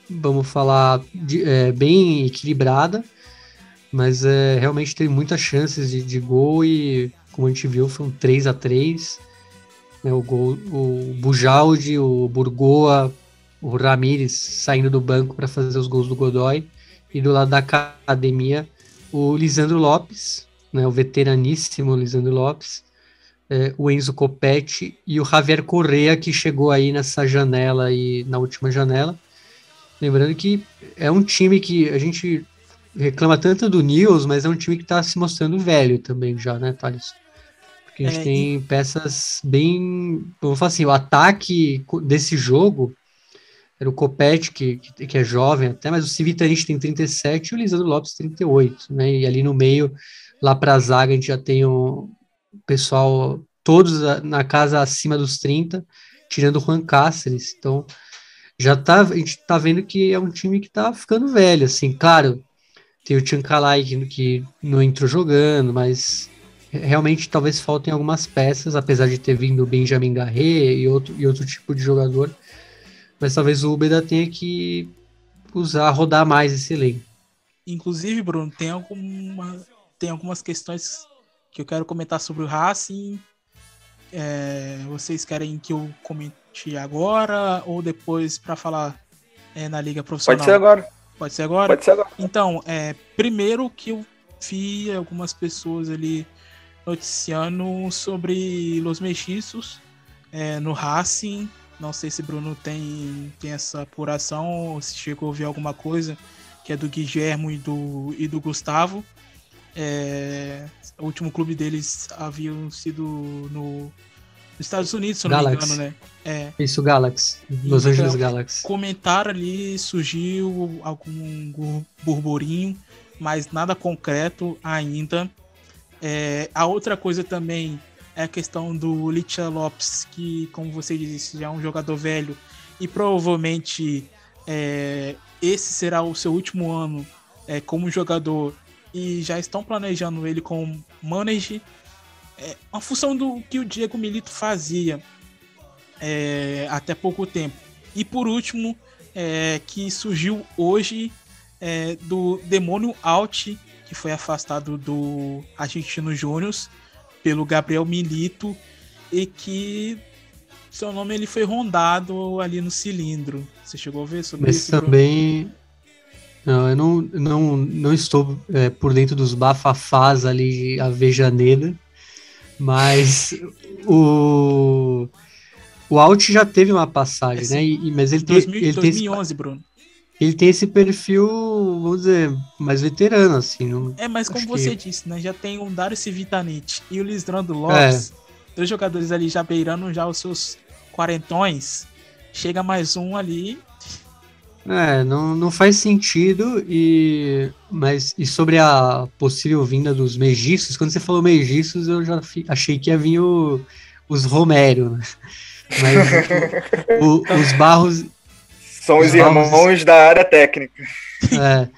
vamos falar, de, é, bem equilibrada, mas é, realmente teve muitas chances de, de gol e, como a gente viu, foi um 3 a 3 né, o, gol, o Bujaldi, o Burgoa, o Ramires saindo do banco para fazer os gols do Godoy, e do lado da academia, o Lisandro Lopes, né, o veteraníssimo Lisandro Lopes, é, o Enzo Copetti e o Javier Correa, que chegou aí nessa janela e na última janela. Lembrando que é um time que a gente reclama tanto do Nils, mas é um time que está se mostrando velho também já, né, Thales? Porque a gente é, tem e... peças bem. Vamos falar assim, o ataque desse jogo era o Copete, que, que, é jovem até, mas o Civitanite tem 37 e o Lisandro Lopes 38, né? E ali no meio, lá para a zaga, a gente já tem o, pessoal, todos na casa acima dos 30, tirando o Juan Cáceres. Então, já tá, a gente tá vendo que é um time que tá ficando velho, assim, claro, tem o Tchancalai que, que não entrou jogando, mas realmente talvez faltem algumas peças, apesar de ter vindo o Benjamin Garret e outro, e outro tipo de jogador, mas talvez o Ubeda tenha que usar, rodar mais esse elenco. Inclusive, Bruno, tem, alguma, tem algumas questões que eu quero comentar sobre o Racing. É, vocês querem que eu comente agora ou depois para falar é, na liga profissional? Pode ser agora. Pode, ser agora? Pode ser agora. Então, é, primeiro que eu vi algumas pessoas ali noticiando sobre Los Mexiços é, no Racing. Não sei se Bruno tem, tem essa apuração ou se chegou a ouvir alguma coisa que é do Guilhermo e do, e do Gustavo. É, o último clube deles haviam sido no, nos Estados Unidos, se não Galaxy. me engano, né? É, Isso, Galaxy. Los Então, Angeles Galaxy. comentário ali surgiu algum burburinho, mas nada concreto ainda. É, a outra coisa também é a questão do Licha Lopes, que, como você disse, já é um jogador velho e provavelmente é, esse será o seu último ano é, como jogador e já estão planejando ele como manager. É uma função do que o Diego Milito fazia é, até pouco tempo. E por último, é, que surgiu hoje é, do Demônio Alt, que foi afastado do Argentino Júnior pelo Gabriel Milito e que seu nome ele foi rondado ali no cilindro. Você chegou a ver sobre Mas isso? Bruno? também. Não, eu não, não, não estou é, por dentro dos bafafás ali de Avejaneira, mas o. O Alt já teve uma passagem, Esse- né? E, mas ele tem, 2000, ele, tem esse, 2011, Bruno. ele tem esse perfil, vamos dizer, mais veterano, assim. Não, É, mas como você que- disse, né? Já tem o Dário Civitanite e o Lisandro Lopes, dois jogadores ali já beirando já os seus quarentões. Chega mais um ali. É, não, não faz sentido e mas e sobre a possível vinda dos megiços, quando você falou megiços, eu já fi- achei que ia vir o- os Romero, né? Mas o- os Barros, São os Os irmãos da área técnica. é,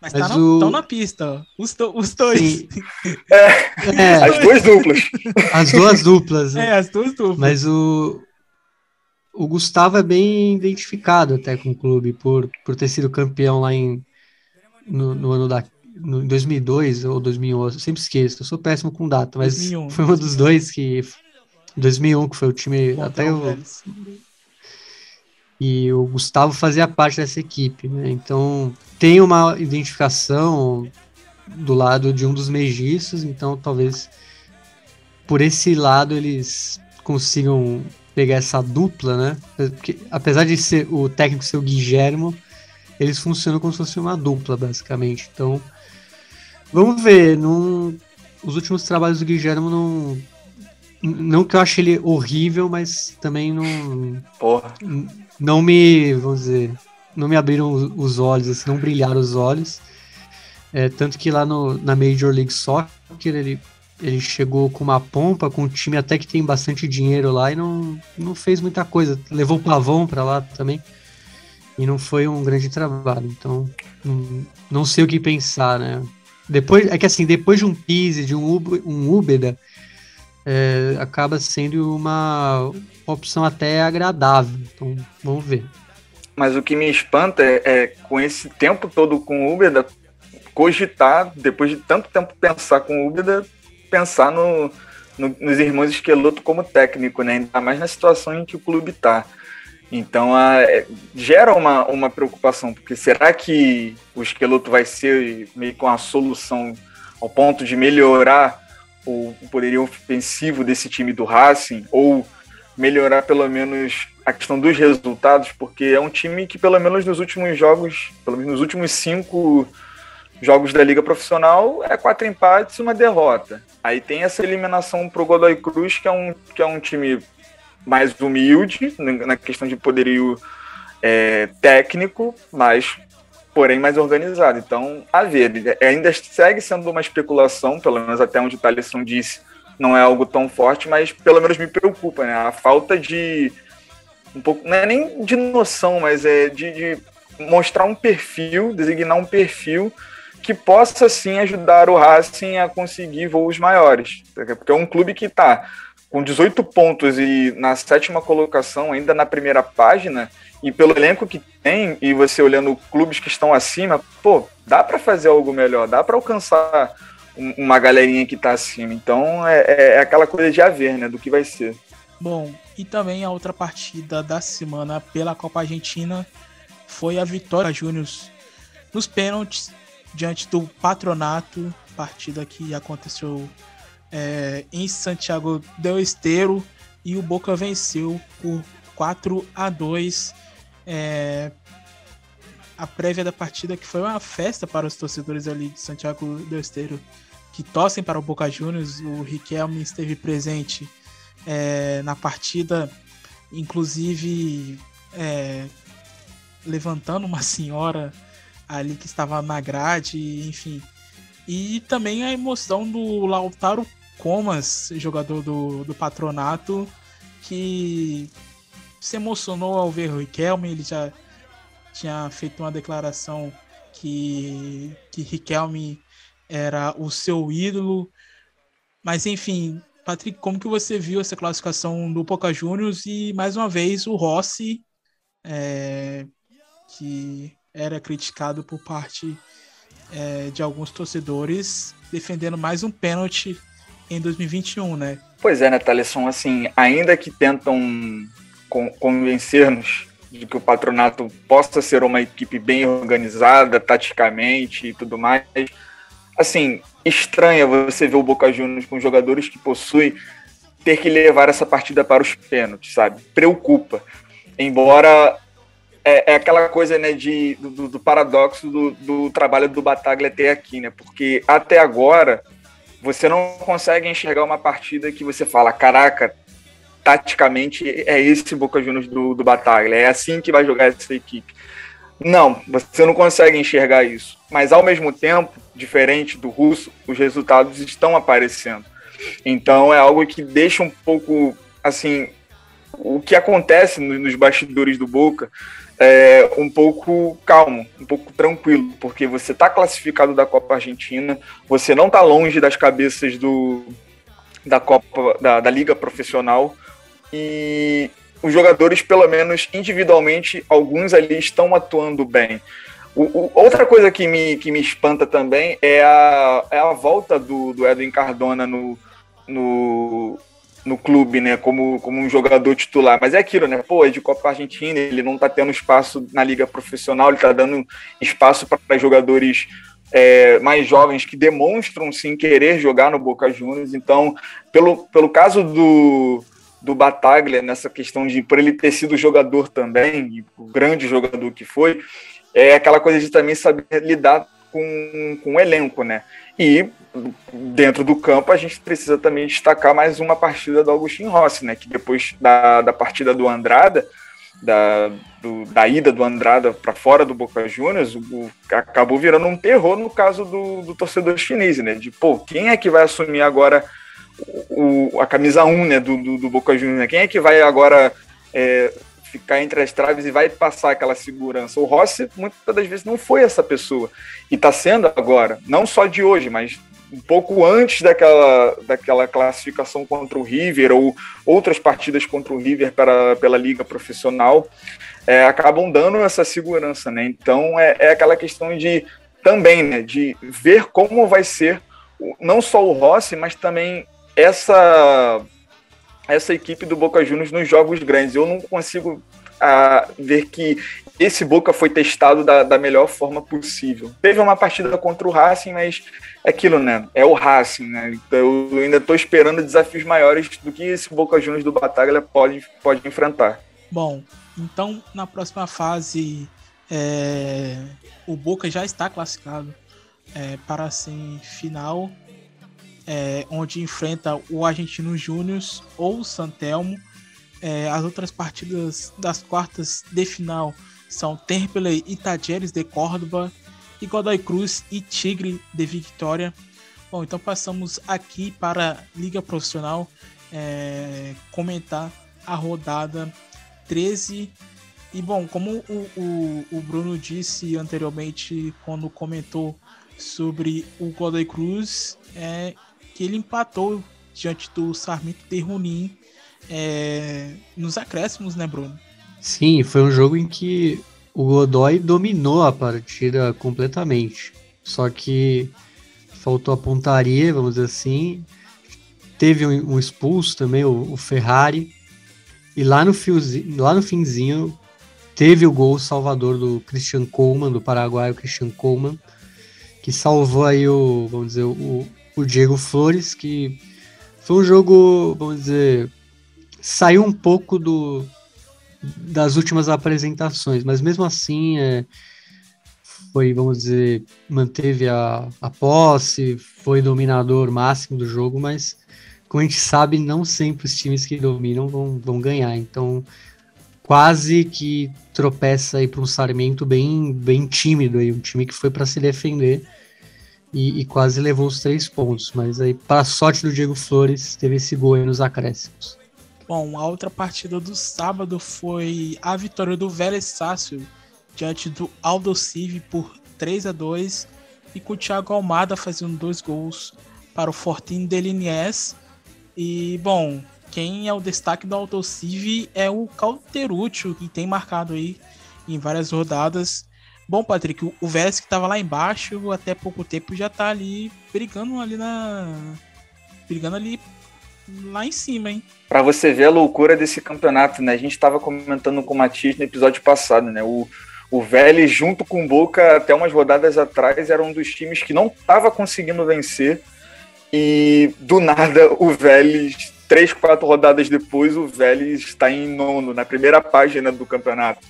Mas, Mas tá na, o- tão na pista, ó. Os, do- os dois. sim, é, As duas duplas. as duas duplas, né? É, as duas duplas. Mas o o Gustavo é bem identificado até com o clube por, por ter sido campeão lá em no, no ano da no, em 2002 ou 2011, eu sempre esqueço, eu sou péssimo com data, mas 2001. foi um dos dois que 2001 que foi o time Bom, até o e o Gustavo fazia parte dessa equipe, né? Então tem uma identificação do lado de um dos megiços, então talvez por esse lado eles consigam pegar essa dupla, né? Porque, apesar de ser o técnico ser o Guilhermo, eles funcionam como se fosse uma dupla, basicamente. Então, vamos ver. Não, os últimos trabalhos do Guilhermo não. Não que eu ache ele horrível, mas também não, Porra. não me, vamos dizer, não me abriram os- os olhos, assim, não brilharam os olhos. É, tanto que lá no, na Major League Soccer ele, ele chegou com uma pompa, com um time até que tem bastante dinheiro lá e não, não fez muita coisa. Levou o Pavão para lá também e não foi um grande trabalho. Então, não, não sei o que pensar, né? Depois, é que assim, depois de um Pise, de um, Ub- um Ubeda, é, acaba sendo uma opção até agradável. Então, vamos ver. Mas o que me espanta é, é, com esse tempo todo com o Uber, cogitar, depois de tanto tempo pensar com o Uber, pensar no, no- nos irmãos Esqueloto como técnico, né? Ainda mais na situação em que o clube está. Então a- é, gera uma, uma preocupação, porque será que o Esqueloto vai ser meio com a solução ao ponto de melhorar o, poderio ofensivo desse time do Racing? Ou melhorar pelo menos a questão dos resultados, porque é um time que pelo menos nos últimos jogos, pelo menos nos últimos cinco jogos da Liga Profissional, é quatro empates e uma derrota. Aí tem essa eliminação pro Godoy Cruz, que é um, que é um time mais humilde na questão de poderio é, técnico, mas porém mais organizado. Então, a ver, ainda segue sendo uma especulação, pelo menos até onde o Thaleson disse, não é algo tão forte, mas pelo menos me preocupa, né? A falta de um pouco, não é nem de noção, mas é de, de mostrar um perfil, designar um perfil que possa sim ajudar o Racing a conseguir voos maiores. Porque é um clube que está com 18 pontos e na sétima colocação, ainda na primeira página, e pelo elenco que tem, e você olhando clubes que estão acima, pô, dá para fazer algo melhor, dá para alcançar um- uma galerinha que tá acima. Então é, é- é aquela coisa de haver, né? Do que vai ser. Bom, e também a outra partida da semana pela Copa Argentina foi a vitória Júnior nos pênaltis, diante do Patronato, partida que aconteceu é, em Santiago del Esteiro, e o Boca venceu por 4 a 2 é, a prévia da partida, que foi uma festa para os torcedores ali de Santiago del Esteiro, que torcem para o Boca Juniors. O Riquelme esteve presente é, na partida, inclusive é, levantando uma senhora ali que estava na grade, enfim. E também a emoção do Lautaro Comas, jogador do, do patronato, que se emocionou ao ver o Riquelme. Ele já tinha feito uma declaração que, que Riquelme era o seu ídolo. Mas enfim, Patrick, como que você viu essa classificação do Boca Juniors e mais uma vez o Rossi, é, que era criticado por parte é, de alguns torcedores, defendendo mais um pênalti em 2021, né? Pois é, né, Thaleson? Assim, ainda que tentam convencer-nos de que o patronato possa ser uma equipe bem organizada, taticamente e tudo mais, assim, estranha você ver o Boca Juniors com jogadores que possuem ter que levar essa partida para os pênaltis, sabe? Preocupa. Embora é, é, aquela coisa né, de, do, do paradoxo do, do, trabalho do Bataglia até aqui, né? Porque até agora você não consegue enxergar uma partida que você fala, caraca, taticamente é esse Boca Juniors do, do Bataglia, é assim que vai jogar essa equipe. Não, você não consegue enxergar isso. Mas ao mesmo tempo, diferente do russo, os resultados estão aparecendo. Então é algo que deixa um pouco assim o que acontece nos bastidores do Boca é, um pouco calmo, um pouco tranquilo, porque você está classificado da Copa Argentina, você não está longe das cabeças do, da Copa da, da Liga Profissional e os jogadores, pelo menos individualmente, alguns ali estão atuando bem. O, o, outra coisa que me, que me espanta também é a, é a volta do, do Edwin Cardona no, no, no clube, né, como, como um jogador titular. Mas é aquilo, né? Pô, é de Copa Argentina, ele não tá tendo espaço na liga profissional, ele tá dando espaço para jogadores é, mais jovens que demonstram sim querer jogar no Boca Juniors. Então, pelo, pelo caso do, do Bataglia, nessa questão de por ele ter sido jogador também, o grande jogador que foi, é aquela coisa de também saber lidar com, com o elenco, né? E dentro do campo a gente precisa também destacar mais uma partida do Agostinho Rossi, né? Que depois da, da partida do Andrada, da, do, da ida do Andrada para fora do Boca Juniors, o, acabou virando um terror no caso do, do torcedor chinês, né? De pô, quem é que vai assumir agora o, a camisa 1 né, do, do, do Boca Juniors? Né? Quem é que vai agora é, ficar entre as traves e vai passar aquela segurança. O Rossi, muitas das vezes, não foi essa pessoa. E está sendo agora, não só de hoje, mas um pouco antes daquela, daquela classificação contra o River ou outras partidas contra o River para, pela liga profissional, é, acabam dando essa segurança, né? Então é, é aquela questão de também, né, de ver como vai ser não só o Rossi, mas também essa essa equipe do Boca Juniors nos jogos grandes. Eu não consigo ah, ver que esse Boca foi testado da, da, melhor forma possível. Teve uma partida contra o Racing, mas é aquilo, né? É o Racing, né? Então, eu ainda estou esperando desafios maiores do que esse Boca Juniors do Bataglia pode, pode enfrentar. Bom, então na próxima fase é, o Boca já está classificado é, para a semifinal é, onde enfrenta o Argentino Júnior ou o Santelmo. É, as outras partidas das quartas de final são Temple e Tajeres de Córdoba, e Godoy Cruz e Tigre de Vitória. Bom, então passamos aqui para a Liga Profissional é, comentar a rodada 13. E bom, como o, o, o Bruno disse anteriormente quando comentou sobre o Godoy Cruz, é, que ele empatou diante do Sarmento de Runim é, nos acréscimos, né, Bruno? Sim, foi um jogo em que o Godoy dominou a partida completamente. Só que faltou a pontaria, vamos dizer assim. Teve um, um expulso também, o, o, Ferrari. E lá no, fiozinho, lá no finzinho teve o gol salvador do Christian Coleman, do Paraguai, o Christian Coleman, que salvou aí o, vamos dizer, o, o Diego Flores, que foi um jogo, vamos dizer, saiu um pouco do, das últimas apresentações, mas mesmo assim é, foi, vamos dizer, manteve a, a posse, foi dominador máximo do jogo, mas como a gente sabe, não sempre os times que dominam vão, vão ganhar. Então, quase que tropeça aí para um Sarmento bem, bem tímido aí, um time que foi para se defender e, e, quase levou os três pontos. Mas aí, para sorte do Diego Flores, teve esse gol aí nos acréscimos. Bom, a outra partida do sábado foi a vitória do Vélez Sácio diante do Aldo Civi por 3 a 2 e com o Thiago Almada fazendo dois gols para o Fortin Delinies. E, bom, quem é o destaque do Aldo Civi é o Calterúcio, que tem marcado aí em várias rodadas. Bom, Patrick, o Vélez que estava lá embaixo até pouco tempo já está ali brigando ali na. brigando ali lá em cima, hein? Para você ver a loucura desse campeonato, né? A gente estava comentando com o Matias no episódio passado, né? O, o Vélez, junto com o Boca, até umas rodadas atrás, era um dos times que não estava conseguindo vencer. E do nada, o Vélez, três, quatro rodadas depois, o Vélez está em nono, na primeira página do campeonato.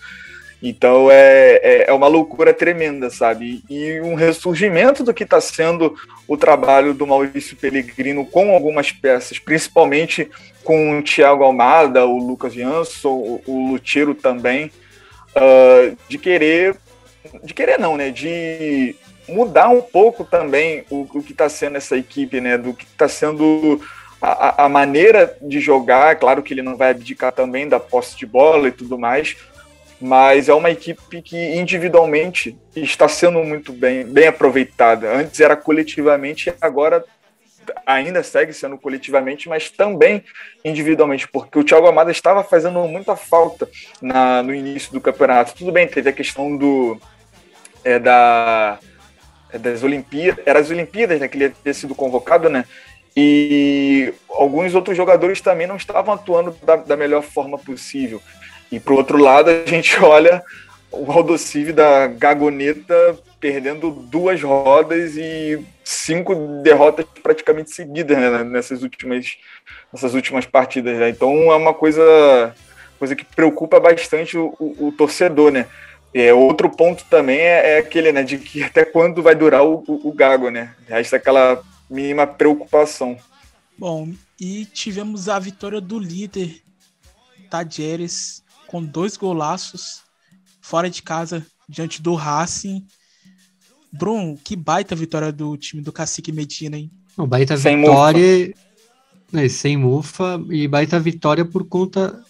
Então é, é, é, uma loucura tremenda, sabe? E um ressurgimento do que está sendo o trabalho do Maurício Pellegrino com algumas peças, principalmente com o Thiago Almada, o Lucas Jansson, o, o Lutero também, uh, de querer, de querer não, né? De mudar um pouco também o, o que está sendo essa equipe, né? Do que está sendo a, a maneira de jogar. Claro que ele não vai abdicar também da posse de bola e tudo mais, mas é uma equipe que individualmente está sendo muito bem, bem aproveitada. Antes era coletivamente, agora ainda segue sendo coletivamente, mas também individualmente, porque o Thiago Amada estava fazendo muita falta na, no início do campeonato. Tudo bem, teve a questão do é, da das Olimpíadas, eram as Olimpíadas, né, que ele ia ter sido convocado, né? E alguns outros jogadores também não estavam atuando da, da melhor forma possível. E pro outro lado, a gente olha o Aldocive da Gagoneta perdendo duas rodas e cinco derrotas praticamente seguidas né, nessas, últimas, nessas últimas partidas. Né? Então é uma coisa, coisa que preocupa bastante o, o, o torcedor, né? É, outro ponto também é, é, aquele, né, de que até quando vai durar o, o, o Gago, né? Resta aquela mínima preocupação. Bom, e tivemos a vitória do líder, Tadjeres, com dois golaços fora de casa diante do Racing. Bruno, que baita vitória do time do Cacique Medina, hein? Não, baita sem vitória. Mufa. sem mufa e baita vitória por conta.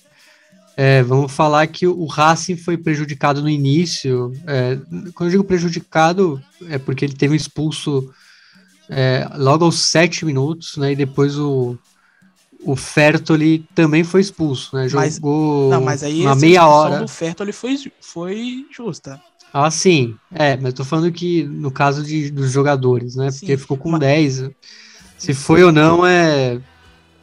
É, vamos falar que o Racing foi prejudicado no início. É, quando eu digo prejudicado, é porque ele teve um expulso é, logo aos sete minutos, né? E depois o, o Fertoli também foi expulso, né? Jogou mas, não, mas aí uma meia hora. O Fertoli foi, foi justa. Ah, sim. É, mas tô falando que no caso de, dos jogadores, né? Sim, Porque ficou com mas... 10. Se foi ou não é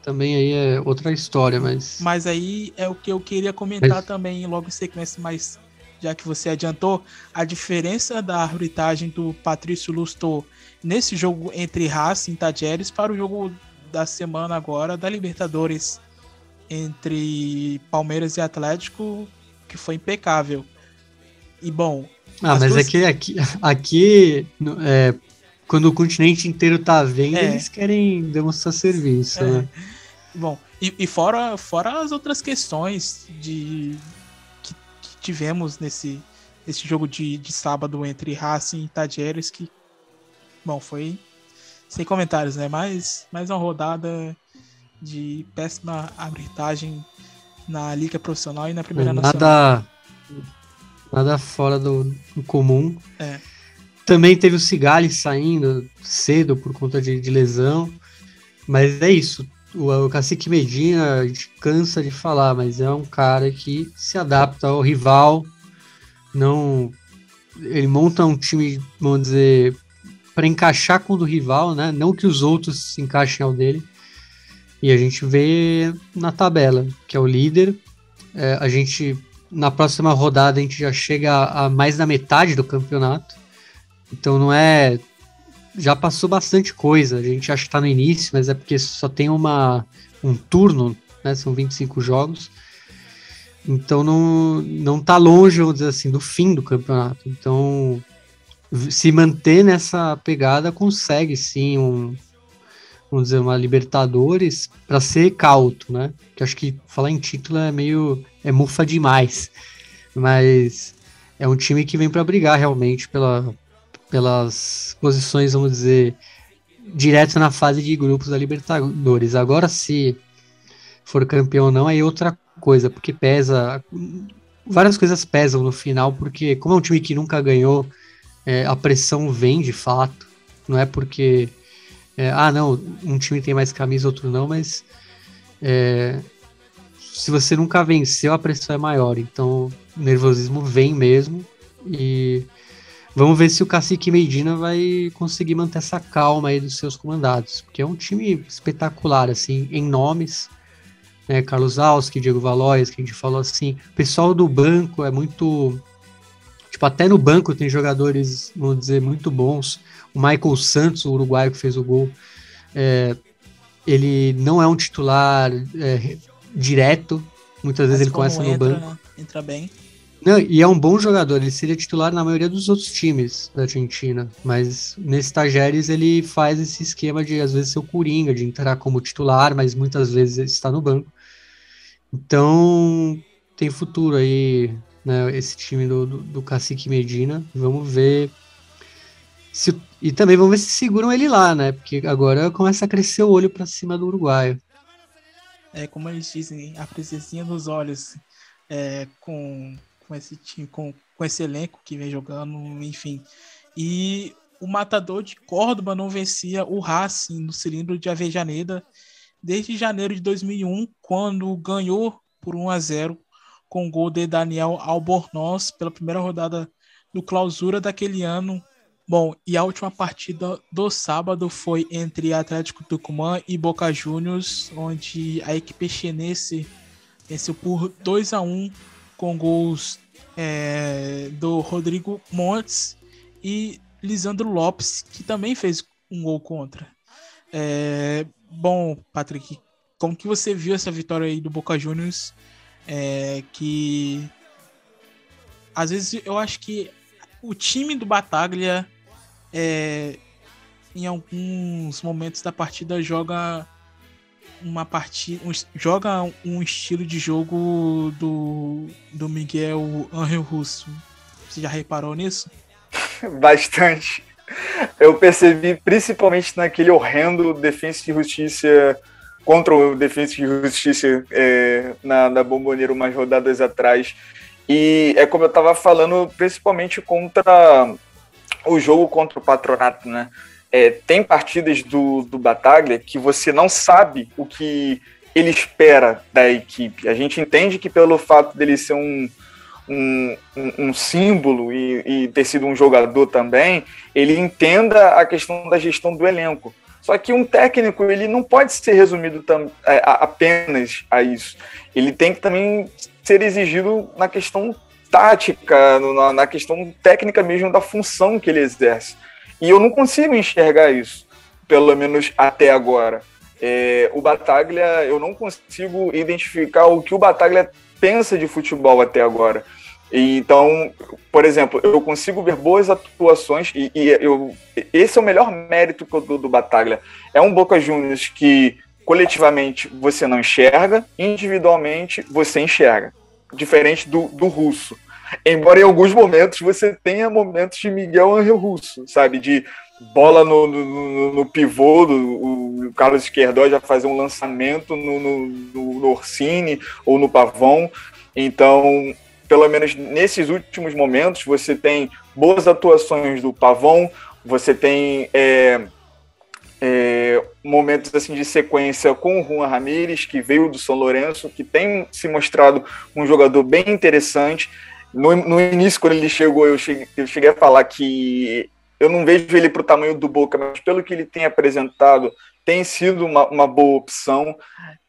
também aí é outra história, mas Mas aí é o que eu queria comentar mas... também logo em sequência, mas já que você adiantou, a diferença da arbitragem do Patrício Lusto nesse jogo entre Racing e Tajeres para o jogo da semana agora da Libertadores entre Palmeiras e Atlético, que foi impecável. E bom. Ah, mas duas... é que aqui, aqui é, quando o continente inteiro tá vendo, é. eles querem demonstrar serviço, é. né? Bom, e, e, fora, fora as outras questões de que, que tivemos nesse, nesse jogo de, de sábado entre Racing e Tajeres, que, bom, foi sem comentários, né? Mais, mais uma rodada de péssima arbitragem na Liga Profissional e na Primeira nada, Nacional. Nada fora do, do comum. É. Também teve o Cigali saindo cedo por conta de, de lesão. Mas é isso. O, o Cacique Medina, a gente cansa de falar, mas é um cara que se adapta ao rival. Não. Ele monta um time, vamos dizer, para encaixar com o do rival, né? Não que os outros se encaixem ao dele. E a gente vê na tabela, que é o líder. É, a gente na próxima rodada a gente já chega a, a mais da metade do campeonato. Então não é. Já passou bastante coisa. A gente acha que tá no início, mas é porque só tem uma, um turno, né? São 25 jogos. Então não, não tá longe, vamos dizer assim, do fim do campeonato. Então, se manter nessa pegada, consegue sim um, vamos dizer, uma Libertadores para ser cauto, né? Que acho que falar em título é meio é mufa demais, mas é um time que vem para brigar realmente pela, pelas posições, vamos dizer, direto na fase de grupos da Libertadores. Agora, se for campeão ou não, é outra coisa, porque pesa. Várias coisas pesam no final, porque como é um time que nunca ganhou, é, a pressão vem de fato. Não é porque. É, ah, não, um time tem mais camisa, outro não, mas. É, se você nunca venceu, a pressão é maior. Então, o nervosismo vem mesmo. E vamos ver se o Cacique Medina vai conseguir manter essa calma aí dos seus comandados. Porque é um time espetacular, assim, em nomes né, Carlos Alski, Diego Valois, que a gente falou assim. O pessoal do banco é muito. Tipo, até no banco tem jogadores, vamos dizer, muito bons. O Michael Santos, o uruguaio que fez o gol, é, ele não é um titular é, direto. Muitas vezes ele começa entra, no banco. Né? Entra bem. Não, e é um bom jogador, ele seria titular na maioria dos outros times da Argentina, mas nesse Tajeres ele faz esse esquema de às vezes ser o Coringa, de entrar como titular, mas muitas vezes está no banco. Então, tem futuro aí, né, esse time do, do, do Cacique Medina. Vamos ver. Se, e também vamos ver se seguram ele lá, né? Porque agora começa a crescer o olho para cima do uruguaio. É, como eles dizem, a presencinha nos olhos é, com, com esse time, com, com esse elenco que vem jogando, enfim. E o matador de Córdoba não vencia o Racing no cilindro de Avejaneda desde janeiro de 2001, quando ganhou por 1 a 0 com gol de Daniel Albornoz pela primeira rodada do clausura daquele ano. Bom, e a última partida do sábado foi entre Atlético Tucumã e Boca Juniors, onde a equipe chinense venceu por 2 a 1 com gols é, do Rodrigo Montes e Lisandro Lopes, que também fez um gol contra. É, Bom, Patrick, como que você viu essa vitória aí do Boca Juniors? É, que às vezes eu acho que o time do Bataglia é, em alguns momentos da partida joga uma partida um, joga um estilo de jogo do, do Miguel Angel Russo. Você já reparou nisso? Bastante. Eu percebi principalmente naquele horrendo Defensa de Justiça contra o Defensa de Justiça é, na, na Bomboneira umas rodadas atrás. E é como eu estava falando, principalmente contra o jogo contra o Patronato, né? É, tem partidas do, do Bataglia que você não sabe o que ele espera da equipe. A gente entende que pelo fato dele ser um, um, um, um símbolo e, e, ter sido um jogador também, ele entenda a questão da gestão do elenco. Só que um técnico ele não pode ser resumido tam, é, apenas a isso. Ele tem que também ser exigido na questão tática, na, na questão técnica mesmo da função que ele exerce. E eu não consigo enxergar isso, pelo menos até agora. É, o Bataglia, eu não consigo identificar o que o Bataglia pensa de futebol até agora. Então, por exemplo, eu consigo ver boas atuações e, e eu, esse é o melhor mérito do, do Bataglia. É um Boca Juniors que coletivamente você não enxerga, individualmente você enxerga. Diferente do, do russo. Embora em alguns momentos você tenha momentos de Miguel Angel Russo, sabe? De bola no, no, no pivô, do, o Carlos Esquerdó já fazer um lançamento no, no, no Orsini ou no Pavão. Então, pelo menos nesses últimos momentos, você tem boas atuações do Pavão, você tem é, é, momentos assim de sequência com o Juan Ramírez, que veio do São Lourenço, que tem se mostrado um jogador bem interessante. No, no início, quando ele chegou, eu cheguei, eu cheguei a falar que eu não vejo ele para o tamanho do Boca, mas pelo que ele tem apresentado, tem sido uma, uma boa opção.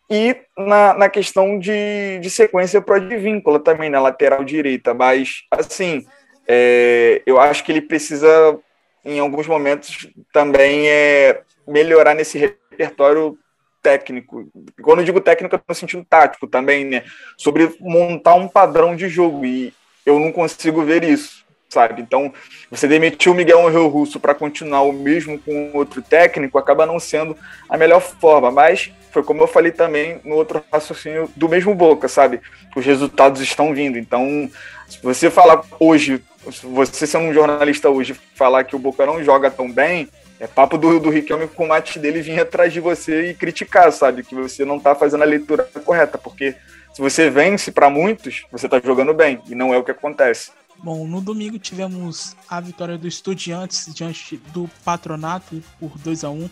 E na, na questão de, de sequência para Advíncula também, na lateral direita. Mas, assim, é, eu acho que ele precisa, em alguns momentos, também é, melhorar nesse repertório técnico. Quando eu digo técnico, é no sentido tático também, né? Sobre montar um padrão de jogo. E eu não consigo ver isso, sabe? Então, você demitir o Miguel Angel Russo para continuar o mesmo com outro técnico acaba não sendo a melhor forma. Mas foi como eu falei também no outro raciocínio do mesmo Boca, sabe? Os resultados estão vindo. Então, se você falar hoje, você sendo um jornalista hoje, falar que o Boca não joga tão bem, é papo do, do Riquelme com o mate dele vir atrás de você e criticar, sabe? Que você não tá fazendo a leitura correta, porque se você vence para muitos, você tá jogando bem, e não é o que acontece. Bom, no domingo tivemos a vitória do Estudiantes diante do Patronato por 2 a 1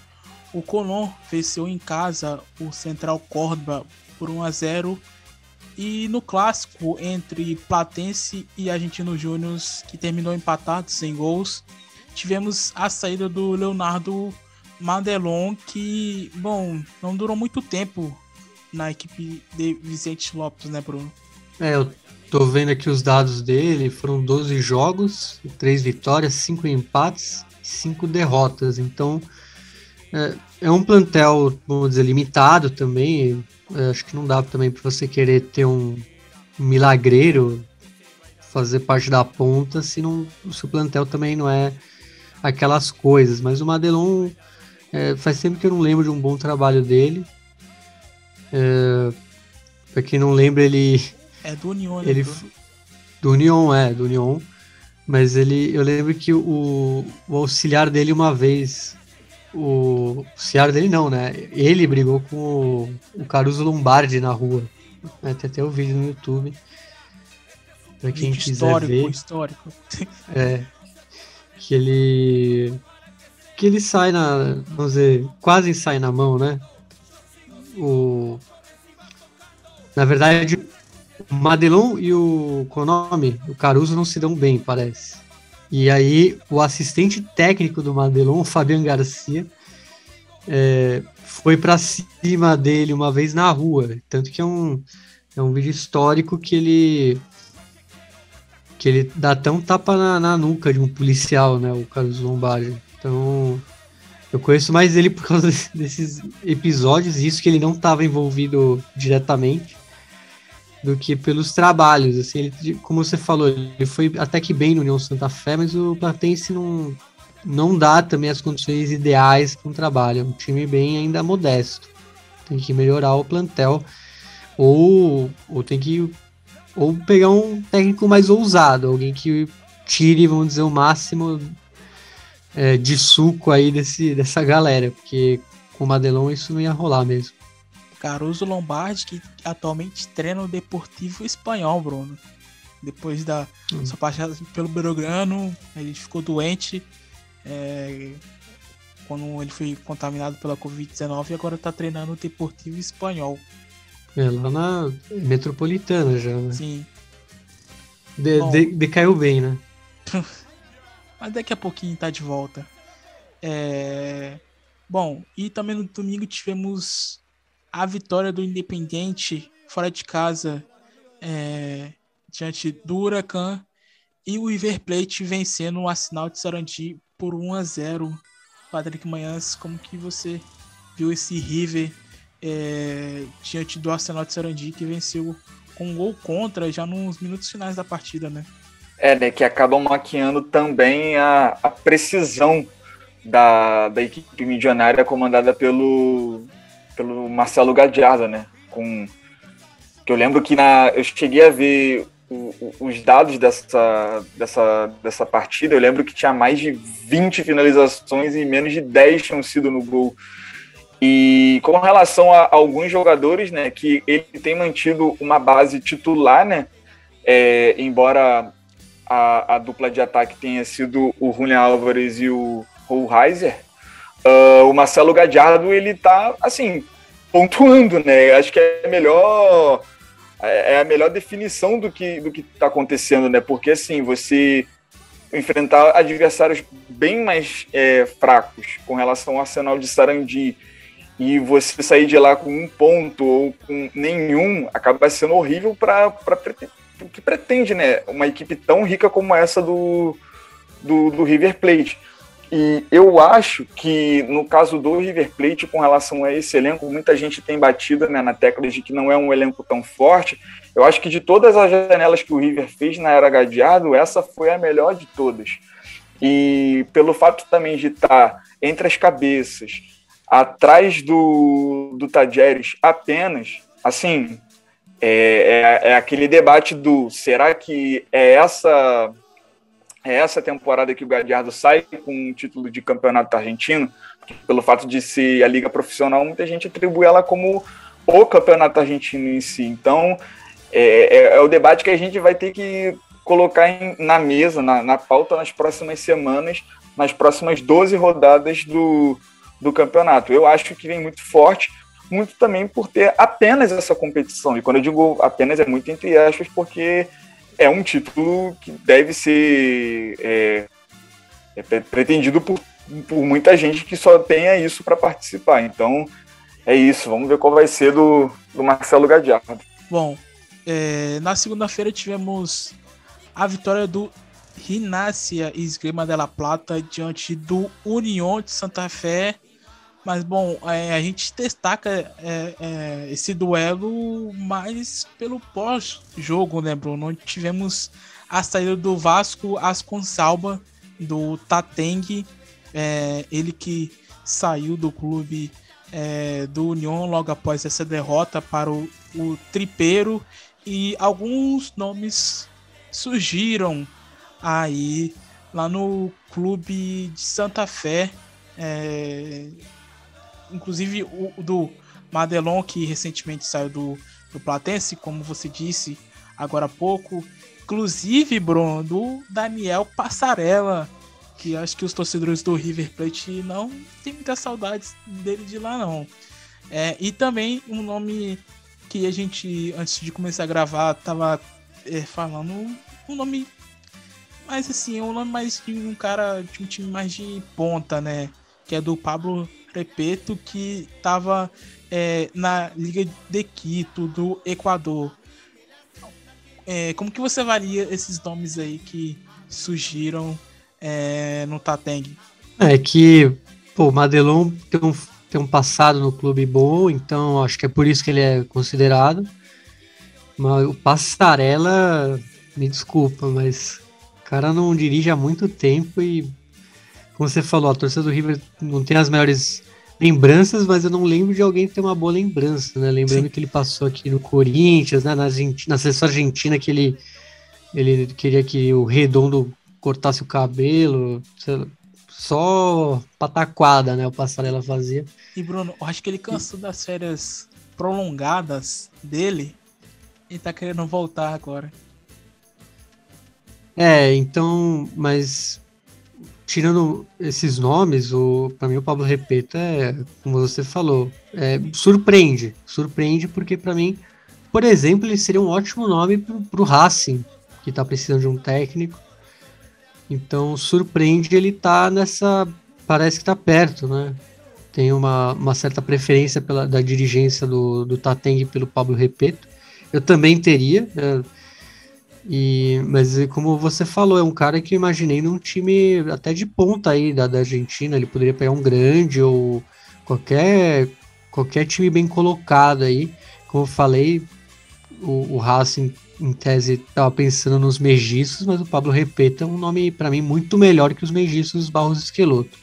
o Colón venceu em casa o Central Córdoba por 1 a 0 e no clássico entre Platense e Argentino Júnior, que terminou empatado sem gols, tivemos a saída do Leonardo Mandelon, que, bom, não durou muito tempo na equipe de Vicente Lopes, né, Bruno? É, eu tô vendo aqui os dados dele, foram 12 jogos, 3 vitórias, 5 empates, 5 derrotas, então é, é um plantel, vamos dizer, limitado também. É, acho que não dá também para você querer ter um milagreiro fazer parte da ponta se não o seu plantel também não é aquelas coisas. Mas o Madelon é, faz tempo que eu não lembro de um bom trabalho dele. É, para quem não lembra, ele é do Union, né? Ele, do Union, é, do Union. Mas ele, eu lembro que o, o auxiliar dele uma vez o Ciara dele não, né? Ele brigou com o, o Caruso Lombardi na rua. É, tem até o vídeo no YouTube. Pra quem vídeo quiser histórico, ver. Histórico. É. Que ele. Que ele sai na. Vamos dizer, quase sai na mão, né? O. Na verdade, o Madelon e o Konami, o Caruso, não se dão bem, parece. E aí, o assistente técnico do Madelon, o Fabian Garcia, é, foi para cima dele uma vez na rua. Tanto que é um, é um vídeo histórico que ele que ele dá até um tapa na, na nuca de um policial, né? O Carlos Lombardi. Então, eu conheço mais ele por causa desses episódios, isso que ele não estava envolvido diretamente do que pelos trabalhos. Assim, ele, como você falou, ele foi até que bem no União Santa Fé, mas o Platense não, não dá também as condições ideais para um trabalho. É um time bem ainda modesto. Tem que melhorar o plantel. Ou, ou tem que ou pegar um técnico mais ousado, alguém que tire, vamos dizer, o máximo é, de suco aí desse, dessa galera, porque com o Madelon isso não ia rolar mesmo. Caruso Lombardi, que atualmente treina o Deportivo Espanhol, Bruno. Depois da hum. sua passagem pelo Belgrano, ele ficou doente é, quando ele foi contaminado pela Covid-19 e agora está treinando o Deportivo Espanhol. É, lá na Metropolitana já, né? Sim. De, Bom, de, decaiu bem, né? mas daqui a pouquinho tá de volta. É... Bom, e também no domingo tivemos a vitória do Independente fora de casa é, diante do Huracan e o River Plate vencendo o Arsenal de Sarandi por 1 a 0. Patrick Manhãs, como que você viu esse River é, diante do Arsenal de Sarandi que venceu com um gol contra já nos minutos finais da partida, né? É, né, que acabam maquiando também a, a precisão da, da equipe milionária comandada pelo pelo Marcelo Gadiarda, né? Com que eu lembro que na eu cheguei a ver o, o, os dados dessa, dessa, dessa partida, eu lembro que tinha mais de 20 finalizações e menos de 10 tinham sido no gol. E com relação a, alguns jogadores, né, que ele tem mantido uma base titular, né, é, embora a, a, dupla de ataque tenha sido o Julian Álvares e o Reiser, Uh, o Marcelo Gadiardo, ele tá, assim, pontuando, né? Acho que é melhor é, é a melhor definição do que do que está acontecendo, né? Porque assim você enfrentar adversários bem mais é, fracos com relação ao Arsenal de Sarandi e você sair de lá com um ponto ou com nenhum acaba sendo horrível para que pretende, né? Uma equipe tão rica como essa do, do, do, River Plate. E eu acho que no caso do River Plate, com relação a esse elenco, muita gente tem batido né, na tecla de que não é um elenco tão forte. Eu acho que de todas as janelas que o River fez na era Gadiardo, essa foi a melhor de todas. E pelo fato também de estar entre as cabeças, atrás do, do Tajeres apenas, assim, é, é, é, aquele debate do será que é essa é essa temporada que o Gadiardo sai com o título de campeonato argentino, pelo fato de ser a liga profissional, muita gente atribui ela como o campeonato argentino em si. Então, é, é, é o debate que a gente vai ter que colocar em, na mesa, na, na pauta nas próximas semanas, nas próximas 12 rodadas do, do campeonato. Eu acho que vem muito forte, muito também por ter apenas essa competição. E quando eu digo apenas, é muito entre aspas, porque é um título que deve ser é, é pretendido por, por muita gente que só tenha isso para participar. Então, é isso. Vamos ver qual vai ser do, do Marcelo Gadiardo. Bom, é, na segunda-feira tivemos a vitória do Rinácia Esgrima de la Plata diante do União de Santa Fé mas, bom, é, a gente destaca é, é, esse duelo mais pelo pós-jogo, né, Bruno? Onde tivemos a saída do Vasco Asconsalba, do Tateng, é, ele que saiu do clube é, do União logo após essa derrota para o, o Tripeiro. E alguns nomes surgiram aí lá no clube de Santa Fé. É, inclusive o, o do Madelon, que recentemente saiu do, do Platense, como você disse agora há pouco. Inclusive, Bruno, do Daniel Passarella, que acho que os torcedores do River Plate não tem muitas saudades dele de lá, não. É, e também um nome que a gente, antes de começar a gravar, tava é, falando um nome mais assim, um nome mais de um cara de um time mais de ponta, né? Que é do Pablo Repeto, que estava é, na Liga de Quito, do Equador. É, como que você avalia esses nomes aí que surgiram é, no Tateng? É que o Madelon tem um, tem um passado no clube bom, então acho que é por isso que ele é considerado. Mas o Passarela, me desculpa, mas o cara não dirige há muito tempo e como você falou, a torcida do River não tem as melhores lembranças, mas eu não lembro de alguém ter uma boa lembrança, né? Lembrando Sim. que ele passou aqui no Corinthians, né? Na, Argentina, na seleção argentina, que ele, ele queria que o Redondo cortasse o cabelo, só pataquada, né? O Passarela fazia. E Bruno, eu acho que ele cansou das férias prolongadas dele e tá querendo voltar agora. É, então, mas tirando esses nomes, o para mim o Pablo Repeta é, como você falou, é, surpreende, surpreende porque para mim, por exemplo, ele seria um ótimo nome para o Racing, que está precisando de um técnico. Então surpreende ele tá nessa, parece que está perto, né? Tem uma, uma certa preferência pela da dirigência do, do Tateng pelo Pablo Repeto. Eu também teria, né? E, mas como você falou, é um cara que eu imaginei num time até de ponta aí da, da Argentina. Ele poderia pegar um grande ou qualquer, qualquer time bem colocado aí. Como eu falei, o, o Racing em tese estava pensando nos megiços, mas o Pablo Repeta é um nome para mim muito melhor que os megiços Barros Esqueloto.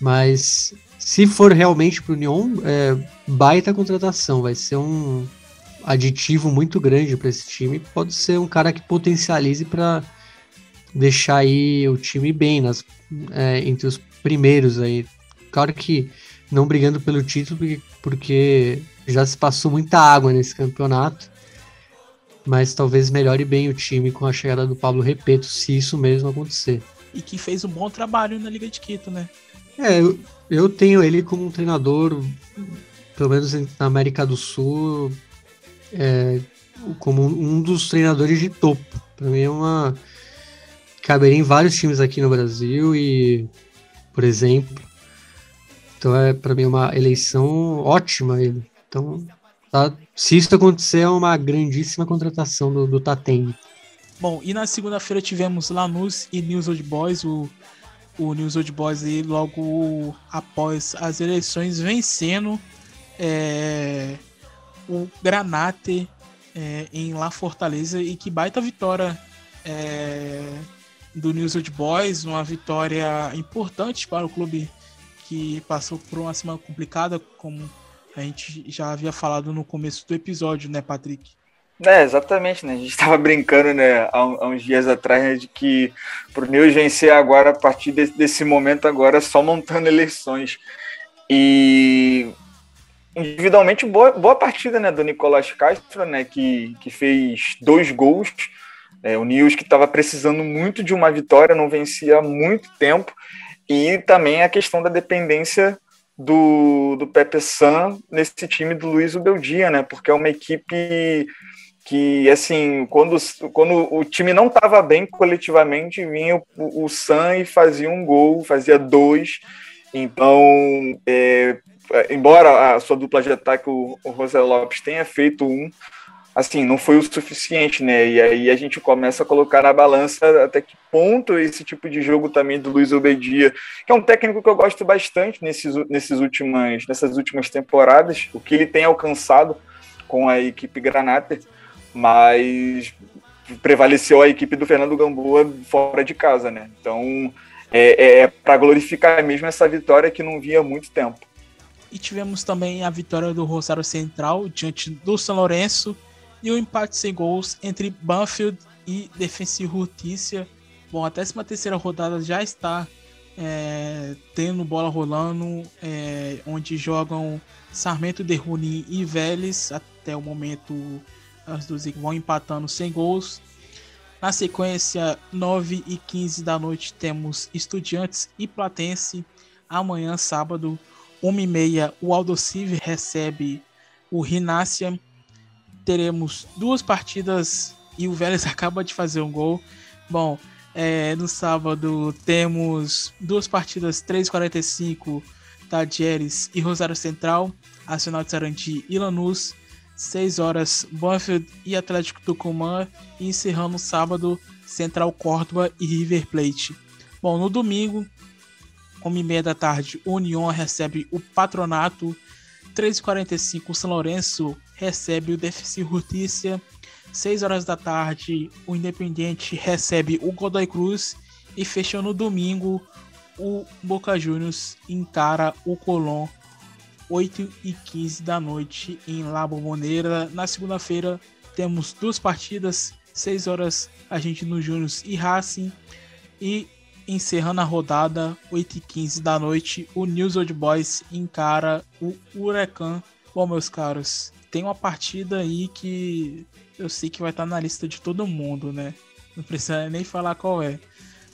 Mas se for realmente para o União, é, baita contratação, vai ser um, aditivo muito grande para esse time. Pode ser um cara que potencialize para deixar aí o time bem nas, é, entre os primeiros aí. Claro que não brigando pelo título, porque, já se passou muita água nesse campeonato. Mas talvez melhore bem o time com a chegada do Pablo Repeto, se isso mesmo acontecer. E que fez um bom trabalho na Liga de Quito, né? É, eu, eu tenho ele como um treinador, pelo menos na América do Sul, é, como um dos treinadores de topo. Para mim é uma. Caberia em vários times aqui no Brasil e, por exemplo, Então é para mim uma eleição ótima ele. Então, tá, se isso acontecer, é uma grandíssima contratação do, do. Bom, e na segunda-feira tivemos Lanús e News Old Boys, o, o News Old Boys aí logo após as eleições vencendo é, o Granate é, em La Fortaleza e que baita vitória é, do News Old Boys, uma vitória importante para o clube que passou por uma semana complicada, como a gente já havia falado no começo do episódio, né, Patrick? É, exatamente, né? A gente estava brincando, né, há, há, uns dias atrás, né, de que pro News vencer agora, a partir desse, desse momento agora, só montando eleições. E individualmente, boa, boa partida, né, do Nicolás Castro, né, que, que fez dois gols. É, o News que estava precisando muito de uma vitória, não vencia há muito tempo. E também a questão da dependência do, do Pepe San nesse time do Luiz Ubeldia, né? Porque é uma equipe que assim, quando, quando o time não estava bem coletivamente, vinha o, o Sam e fazia um gol, fazia dois. Então, é, embora a sua dupla de ataque, o, o José Lopes, tenha feito um, assim, não foi o suficiente, né? E aí a gente começa a colocar na balança até que ponto esse tipo de jogo também do Luiz Obedia, que é um técnico que eu gosto bastante nesses, nesses últimas, nessas últimas temporadas, o que ele tem alcançado com a equipe Granata mas prevaleceu a equipe do Fernando Gamboa fora de casa, né? Então é, é, é para glorificar mesmo essa vitória que não via há muito tempo. E tivemos também a vitória do Rosário Central diante do São Lourenço e o empate sem gols entre Banfield e Defensivo Justiça. Bom, a 13 terceira rodada já está é, tendo bola rolando, é, onde jogam Sarmento de Runi e Vélez até o momento as duas vão empatando sem gols. Na sequência, 9 e 15 da noite, temos Estudiantes e Platense. Amanhã, sábado, 1 e meia, o Aldocive recebe o Rinácia. Teremos duas partidas e o Vélez acaba de fazer um gol. Bom, é, no sábado temos duas partidas 3h45, Tadieres e Rosário Central, Nacional de Sarandi e Lanús. 6 horas, Banfield e Atlético Tucumã, e encerrando sábado, Central Córdoba e River Plate. Bom, no domingo, 1h30 da tarde, União recebe o Patronato, 3h45 o São Lourenço recebe o Defensivo Justiça, 6 horas da tarde, o Independiente recebe o Godoy Cruz. E fechando no domingo, o Boca Juniors encara o Colón. 8 e 15 da noite em La Bombonera. Na segunda-feira temos duas partidas, 6 horas a gente no Júnior e Racing. E encerrando a rodada, 8 e 15 da noite, o News Old Boys encara o Huracan. Bom, meus caros, tem uma partida aí que eu sei que vai estar na lista de todo mundo, né? Não precisa nem falar qual é.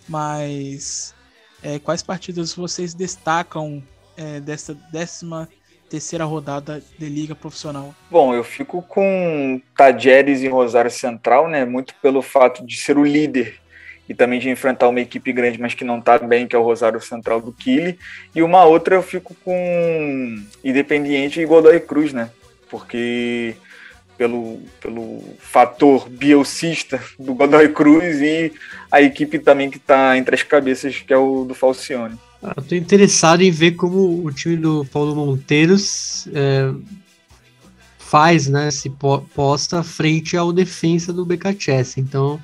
Mas é, quais partidas vocês destacam é, dessa décima terceira rodada de liga profissional? Bom, eu fico com Tajeres e Rosário Central, né? Muito pelo fato de ser o líder e também de enfrentar uma equipe grande, mas que não está bem, que é o Rosário Central do Kili. E uma outra eu fico com Independiente e Godoy Cruz, né? Porque pelo, pelo fator bielcista do Godoy Cruz e a equipe também que está entre as cabeças, que é o do Falcione. Ah, eu tô interessado em ver como o time do Paulo Monteiros é, faz, né? Se posta frente ao defensa do BKCS. Então,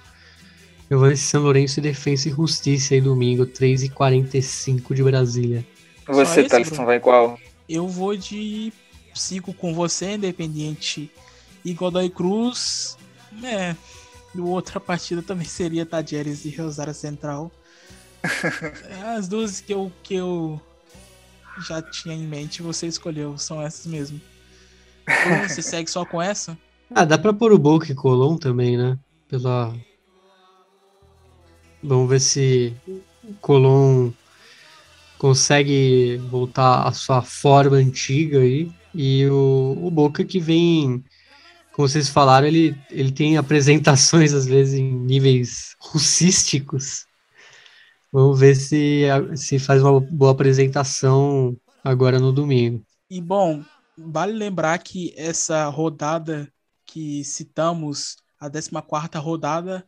eu vou nesse São Lourenço e Defensa e Justiça aí domingo, 3h45 de Brasília. Você, Thaleson, vai qual? Eu vou de. Sigo com você, Independiente e Godoy Cruz. É. Outra partida também seria Tadieres e Rosário Central. As duas que eu, que eu já tinha em mente, você escolheu, são essas mesmo. Você segue só com essa? Ah, dá pra pôr o Boca e Colom também, né? Pela. Vamos ver se o Colom consegue voltar à sua forma antiga aí. E o, o Boca que vem, como vocês falaram, ele, ele tem apresentações às vezes em níveis russísticos Vamos ver se, se faz uma boa apresentação agora no domingo. E bom, vale lembrar que essa rodada que citamos, a 14 rodada,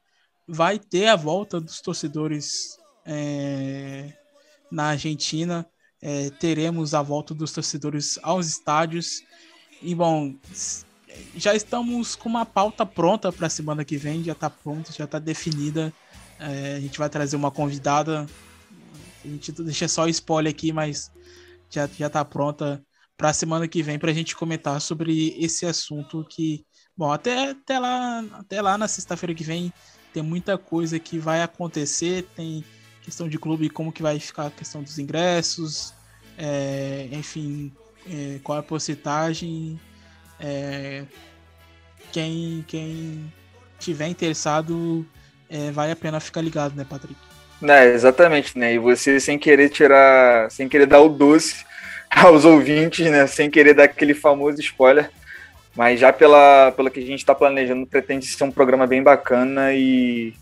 vai ter a volta dos torcedores é, na Argentina. É, teremos a volta dos torcedores aos estádios. E bom, já estamos com uma pauta pronta para a semana que vem, já está pronta, já está definida. É, a gente vai trazer uma convidada. A gente deixa só spoiler aqui, mas já, já tá pronta para a semana que vem para a gente comentar sobre esse assunto que, bom, até, até, lá, até lá na sexta-feira que vem tem muita coisa que vai acontecer, tem questão de clube, como que vai ficar a questão dos ingressos, é, enfim, é, qual é a porcentagem, é, quem, quem tiver interessado, é, vale a pena ficar ligado, né, Patrick? É, exatamente, né? E você sem querer tirar, sem querer dar o doce aos ouvintes, né? Sem querer dar aquele famoso spoiler. Mas já pela, pelo que a gente está planejando, pretende ser um programa bem bacana e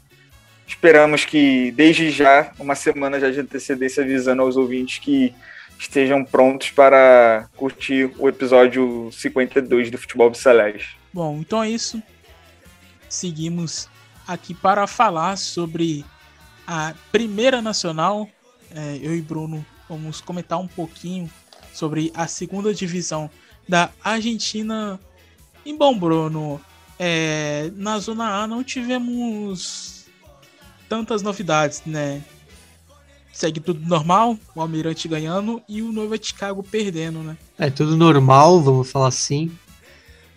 esperamos que desde já, uma semana já de antecedência, avisando aos ouvintes que estejam prontos para curtir o episódio 52 do Futebol Celeste. Bom, então é isso. Seguimos aqui para falar sobre a Primeira Nacional. É, eu e Bruno vamos comentar um pouquinho sobre a segunda divisão da Argentina. E bom, Bruno, é, na Zona A não tivemos tantas novidades, né? Segue tudo normal, o Almirante ganhando e o Nova Chicago perdendo, né? É tudo normal, vamos falar assim.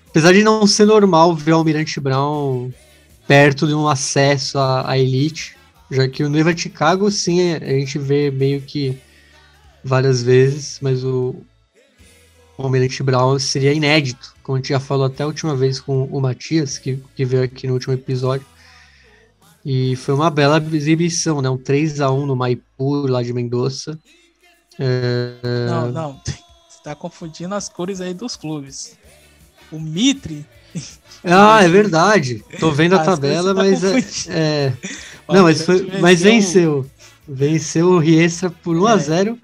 Apesar de não ser normal ver o Almirante Brown perto de um acesso à, à elite, já que o Nova Chicago, sim, a gente vê meio que várias vezes, mas o Almirante Brown seria inédito, como a gente já falou até a última vez com o Matias, que, que veio aqui no último episódio. E foi uma bela exibição, né? Um 3 a 1 no Maipu, lá de Mendoza. É... Não, não. Você tá confundindo as cores aí dos clubes. O Mitre. Ah, é verdade. Tô vendo a tabela, tá mas é, é... Não, mas, foi, mas venceu. Venceu o Riestra por 1 é. a 0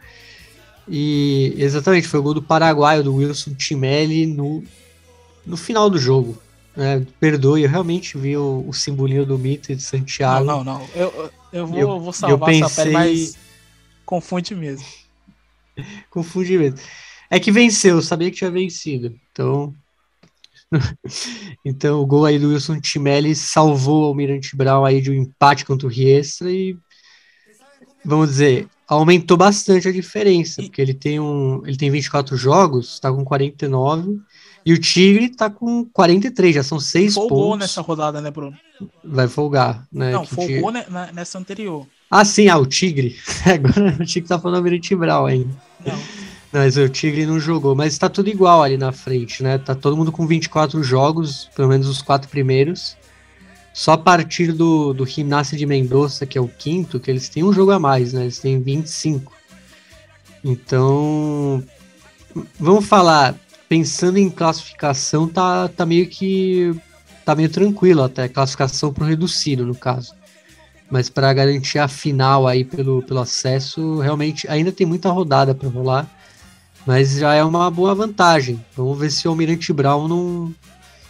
e exatamente, foi o gol do paraguaio, do Wilson Timelli, no, no final do jogo. Né? Perdoe, eu realmente vi o, o simbolinho do Mitre de Santiago. Não, não, não. Eu, eu, vou, eu vou salvar eu pensei... essa pele, mas confunde mesmo. confunde mesmo. É que venceu, eu sabia que tinha vencido. Então. então o gol aí do Wilson Timelli salvou o Almirante Brown aí de um empate contra o Riestra e vamos dizer, aumentou bastante a diferença, porque ele tem um, ele tem 24 jogos, tá com 49, e o Tigre tá com 43, já são 6 pontos. Folgou nessa rodada, né, Bruno? Vai folgar, né? Não, folgou tigre... nessa anterior. Ah, sim, ah, o Tigre. Agora o Tigre tá falando Almirante Brau ainda. Não. Mas o Tigre não jogou, mas tá tudo igual ali na frente, né? Tá todo mundo com 24 jogos, pelo menos os quatro primeiros. Só a partir do, do Gimnasia de Mendoza, que é o quinto, que eles têm um jogo a mais, né? Eles têm 25. Então, vamos falar, pensando em classificação, tá, tá meio que tá meio tranquilo até, classificação pro reduzido no caso. Mas para garantir a final aí pelo, pelo acesso, realmente ainda tem muita rodada para rolar, mas já é uma boa vantagem. Vamos ver se o Almirante Brown não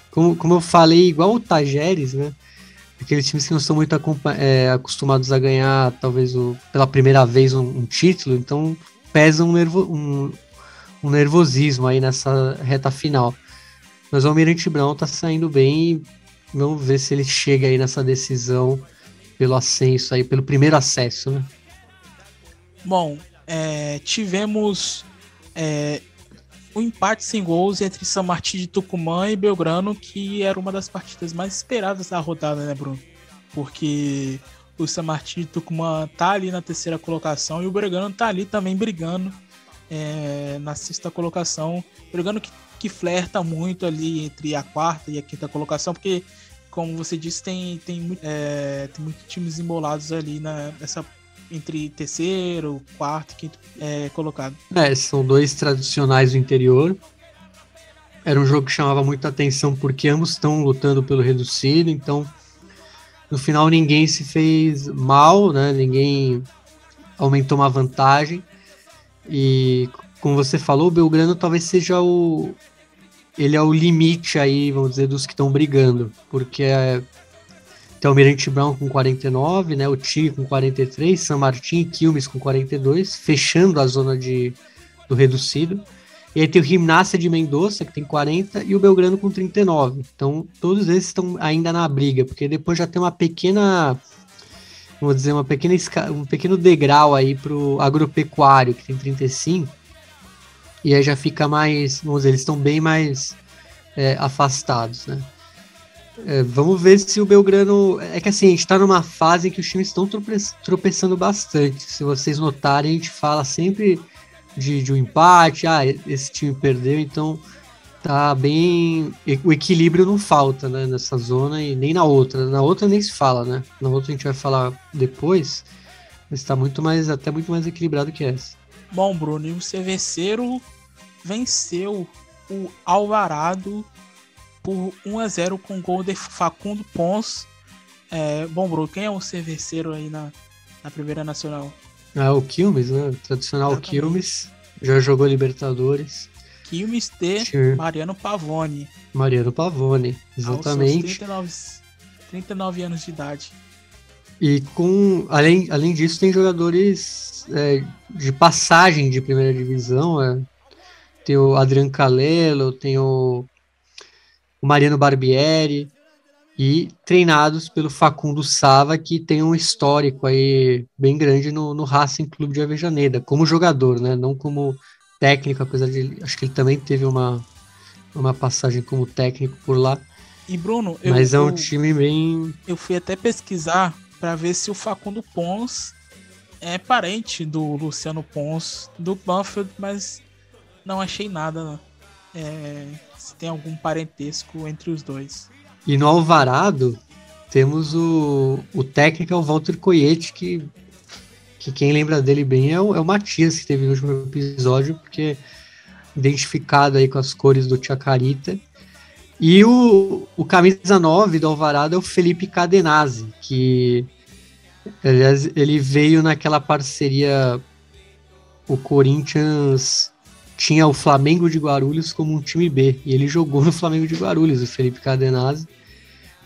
como, como eu falei, igual o Tajeres, né? aqueles times que não estão muito é, acostumados a ganhar, talvez o, pela primeira vez, um, um título, então pesa um, nervo, um, um, nervosismo aí nessa reta final. Mas o Almirante Brown tá saindo bem e vamos ver se ele chega aí nessa decisão pelo ascenso aí, pelo primeiro acesso, né? Bom, é, tivemos é, o empate sem gols entre São Martin de Tucumã e Belgrano, que era uma das partidas mais esperadas da rodada, né, Bruno? Porque o São Martin de Tucumã tá ali na terceira colocação e o Belgrano tá ali também brigando é, na sexta colocação. Belgrano que, que flerta muito ali entre a quarta e a quinta colocação, porque, como você disse, tem, tem, é, tem muitos times embolados ali na, nessa entre terceiro, quarto, quinto é, colocado. É, são dois tradicionais do interior. Era um jogo que chamava muita atenção porque ambos estão lutando pelo reduzido, então no final ninguém se fez mal, né? Ninguém aumentou uma vantagem. E como você falou, o Belgrano talvez seja o. Ele é o limite aí, vamos dizer, dos que estão brigando. Porque é, tem o Mirante Brown com 49, né? O Tigre com 43, San Martin e Quilmes com 42, fechando a zona de, do reducido. E aí tem o Gimnasia de Mendoza, que tem 40, e o Belgrano com 39. Então, todos esses estão ainda na briga, porque depois já tem uma pequena, vamos dizer, uma pequena um pequeno degrau aí pro agropecuário, que tem 35. E aí já fica mais, vamos dizer, eles estão bem mais é, afastados, né? É, vamos ver se o Belgrano. É que assim, a gente tá numa fase em que os times estão tropeçando bastante. Se vocês notarem, a gente fala sempre de, de um empate, ah, esse time perdeu, então tá bem. O equilíbrio não falta, né, nessa zona e nem na outra. Na outra nem se fala, né? Na outra a gente vai falar depois, mas está muito mais, até muito mais equilibrado que essa. Bom, Bruno, e o Cerveceiro venceu o Alvarado por 1 a 0 com gol de Facundo Pons. É, bom, Bruno, quem é o Cerveceiro aí na, na Primeira Nacional? Ah, o Quilmes, né? O tradicional Exatamente. Quilmes. Já jogou Libertadores. Quilmes de Mariano Pavone. Mariano Pavone, exatamente. Aos 39, 39 anos de idade. E com além, além disso, tem jogadores é, de passagem de primeira divisão. É. Tem o Adriano Calelo, tem o, o Mariano Barbieri, e treinados pelo Facundo Sava, que tem um histórico aí bem grande no, no Racing Clube de Avejaneda, como jogador, né? Não como técnico, apesar de acho que ele também teve uma, uma passagem como técnico por lá. E Bruno, eu, mas é um time bem. Eu fui até pesquisar para ver se o Facundo Pons é parente do Luciano Pons do Banfield, mas não achei nada. É, se tem algum parentesco entre os dois. E no Alvarado, temos o, o técnico, é o Walter Coyete, que, que quem lembra dele bem é o, é o Matias, que teve no último episódio, porque identificado aí com as cores do Chacarita. E o, o camisa 9 do Alvarado é o Felipe Cadenazzi, que aliás, ele veio naquela parceria o Corinthians tinha o Flamengo de Guarulhos como um time B. E ele jogou no Flamengo de Guarulhos, o Felipe Cadenazzi.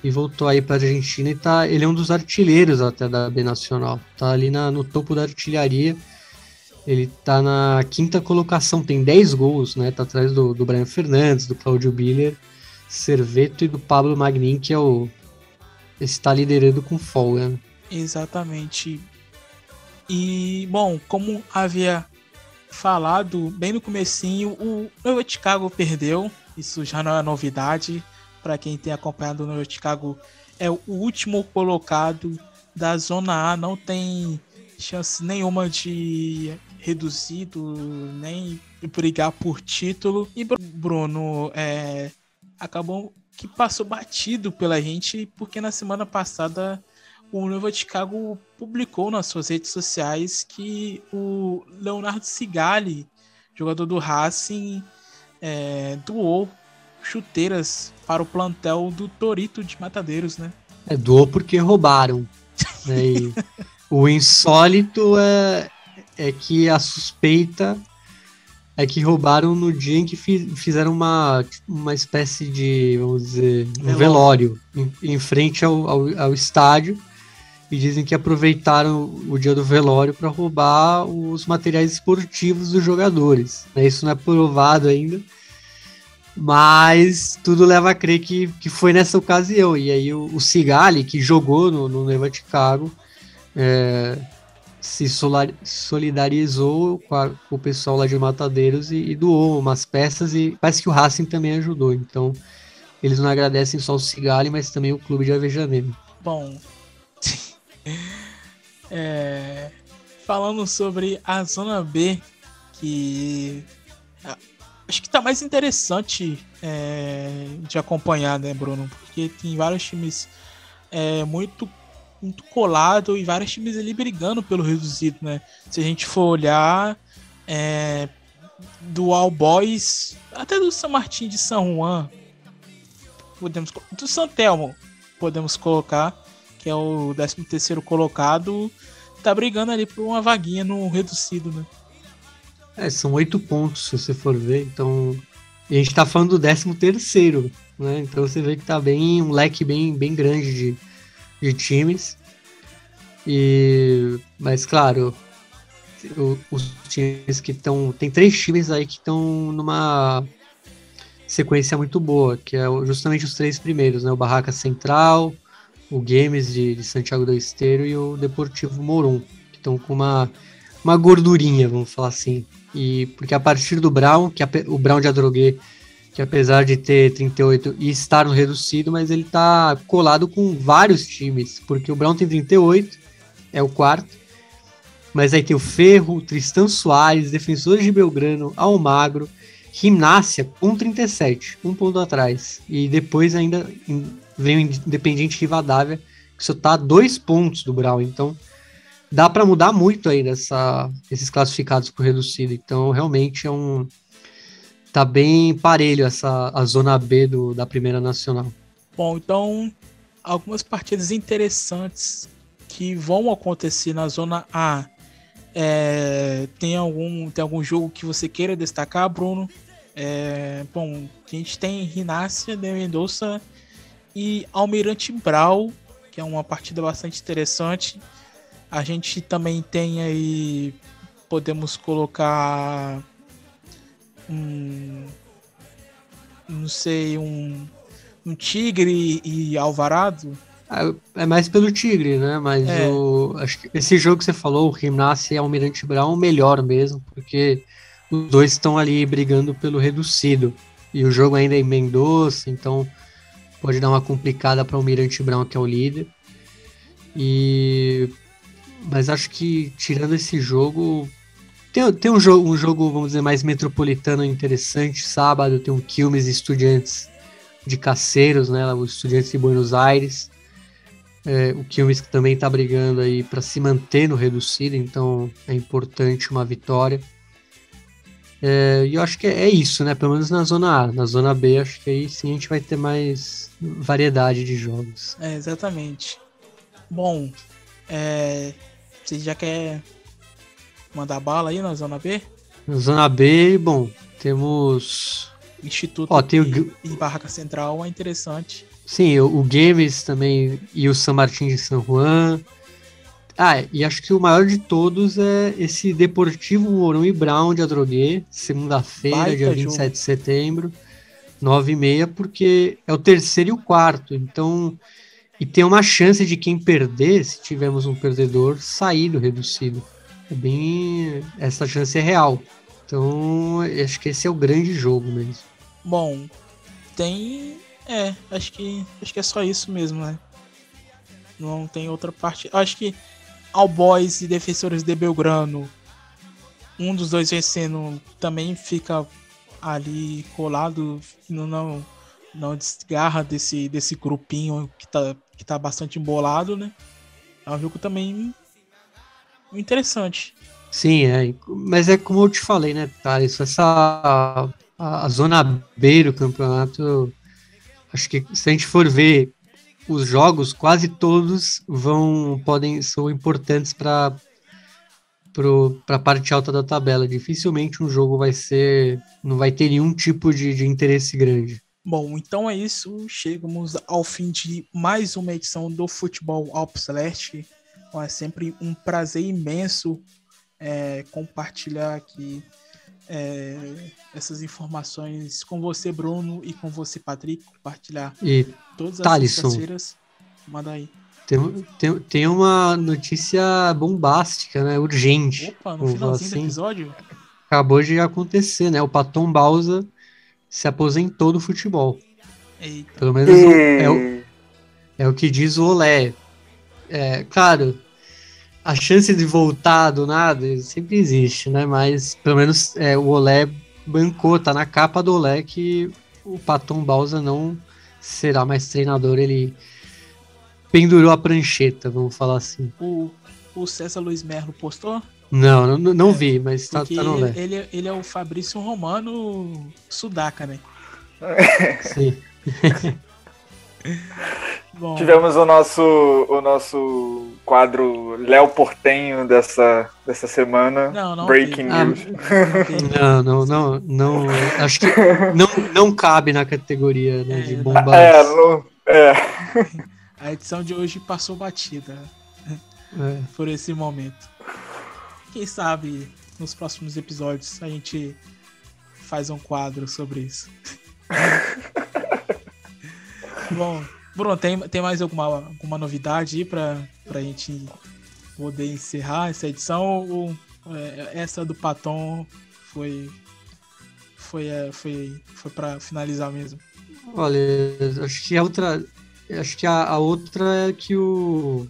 E voltou aí para a Argentina e tá, ele é um dos artilheiros até da B Nacional. Tá ali na, no topo da artilharia. Ele tá na quinta colocação, tem 10 gols, né? Tá atrás do, do Brian Fernandes, do Claudio Biller, Serveto e do Pablo Magnin, que é o. está liderando com folga. Né? Exatamente. E, bom, como havia falado bem no comecinho, o Chicago perdeu. Isso já não é novidade. Para quem tem acompanhado o Chicago, é o último colocado da Zona A. Não tem chance nenhuma de reduzido, nem brigar por título. E Bruno é, acabou que passou batido pela gente, porque na semana passada o Nova Chicago publicou nas suas redes sociais que o Leonardo Sigali, jogador do Racing, é, doou chuteiras para o plantel do Torito de Matadeiros, né? É, doou porque roubaram. Né? o insólito é, é que a suspeita é que roubaram no dia em que fizeram uma, uma espécie de, vamos dizer, um velório, em, em frente ao, ao, ao estádio e dizem que aproveitaram o dia do velório para roubar os materiais esportivos dos jogadores. Isso não é provado ainda, mas tudo leva a crer que, que foi nessa ocasião. E aí o, o Cigali, que jogou no, no Neva Chicago, é, se solidarizou com, a, com, o pessoal lá de Matadeiros e, e, doou umas peças e parece que o Racing também ajudou. Então eles não agradecem só o Cigali, mas também o clube de Avejaneiro. Bom, é, falando sobre a zona B, que acho que tá mais interessante é, de acompanhar, né, Bruno? Porque tem vários times é, muito, muito colado e vários times ali brigando pelo reduzido, né? Se a gente for olhar é, do All Boys, até do São Martin de São Juan, podemos, do Santelmo, podemos colocar que é o 13 terceiro colocado, tá brigando ali por uma vaguinha no reduzido, né? É, são oito pontos, se você for ver. Então, a gente tá falando do décimo terceiro, né? Então você vê que tá bem um leque bem, bem grande de, de times. E, mas claro, os times que estão. Tem três times aí que estão numa sequência muito boa, que é justamente os três primeiros, né? O Barraca Central, o Games de, de Santiago do Esteiro e o Deportivo Morum, que estão com uma, uma gordurinha, vamos falar assim. E porque a partir do Brown, que a, o Brown de Adrogué, que apesar de ter 38 e estar no reducido, mas ele tá colado com vários times, porque o Brown tem 38, é o quarto, mas aí tem o Ferro, Tristan Soares, Defensores de Belgrano, Almagro, Gimnásia com 37, um ponto atrás. E depois ainda vem o Independiente Rivadavia, que só tá a dois pontos do Brown. Então dá para mudar muito aí nessa, esses classificados por reduzido. Então realmente é um. Tá bem parelho essa a zona B do, da Primeira Nacional. Bom, então algumas partidas interessantes que vão acontecer na zona A. É, tem algum tem algum jogo que você queira destacar, Bruno? É, bom, a gente tem Rinácia de Mendonça e Almirante Brau, que é uma partida bastante interessante. A gente também tem aí, podemos colocar um, não sei, um, um Tigre e Alvarado. É, é mais pelo Tigre, né? Mas é. o, acho que esse jogo que você falou, o Rinácia e Almirante o melhor mesmo, porque os dois estão ali brigando pelo reducido. E o jogo ainda é em Mendoza, então pode dar uma complicada para o Almirante Brown, que é o líder. E mas acho que tirando esse jogo tem, tem um, jogo, um jogo, vamos dizer, mais metropolitano interessante. Sábado tem um Quilmes Estudiantes de Caceiros, né? Os Estudiantes de Buenos Aires. É, o Quilmes também está brigando aí para se manter no reducido, então é importante uma vitória. É, e eu acho que é, é, isso, né? Pelo menos na zona A. Na zona B, acho que aí sim a gente vai ter mais variedade de jogos. É, exatamente. Bom, é, você já quer mandar bala aí na zona B? Na zona B, bom, temos. Instituto Ó, tem o... e Barraca Central é interessante. Sim, o, o Games também e o San Martín de San Juan. Ah, e acho que o maior de todos é esse Deportivo e Brown de Adrogué, segunda-feira, dia 27 jogo. de setembro, 9 e meia, porque é o terceiro e o quarto. Então, e tem uma chance de quem perder, se tivermos um perdedor, sair do reduzido. É bem. Essa chance é real. Então, acho que esse é o grande jogo mesmo. Bom, tem. É, acho que acho que é só isso mesmo, né? Não tem outra parte. Acho que ao Boys e Defensores de Belgrano, um dos dois vencendo também fica ali colado, não, não, não desgarra desse, desse grupinho que tá, que tá bastante embolado, né? É um jogo também interessante. Sim, é, mas é como eu te falei, né, Thales? Essa a, a zona B do campeonato, acho que se a gente for ver os jogos quase todos vão podem são importantes para para a parte alta da tabela. Dificilmente um jogo vai ser não vai ter nenhum tipo de, de interesse grande. Bom, então é isso. Chegamos ao fim de mais uma edição do Futebol Alpes Celeste. É sempre um prazer imenso é, compartilhar aqui é, essas informações com você, Bruno, e com você, Patrick, compartilhar e todas as sextas-feiras. Manda aí. Tem, tem, tem uma notícia bombástica, né? Urgente. Opa, no finalzinho assim. do episódio? Acabou de acontecer, né? O Patom Bausa se aposentou do futebol. Eita. Pelo menos e... é, o, é o que diz o Olé. É, claro, a chance de voltar do nada sempre existe, né? Mas pelo menos é, o Olé bancou, tá na capa do Olé que o Paton Balsa não será mais treinador, ele pendurou a prancheta, vamos falar assim. O, o César Luiz Merlo postou? Não, não, não vi, mas tá, tá no Olé. Ele, ele é o Fabrício Romano Sudaca, né? Sim. Bom. Tivemos o nosso, o nosso quadro Léo Portenho dessa, dessa semana. Não, não Breaking ah, News. não, não, não, não. Acho que não, não cabe na categoria né, de bombas. É, não, é. A edição de hoje passou batida é. por esse momento. Quem sabe nos próximos episódios a gente faz um quadro sobre isso. Bom, Bruno, tem, tem mais alguma, alguma novidade aí pra, pra gente poder encerrar essa edição? Ou é, essa do Paton foi, foi, é, foi, foi para finalizar mesmo? Olha, acho que a outra. Acho que a, a outra é que o.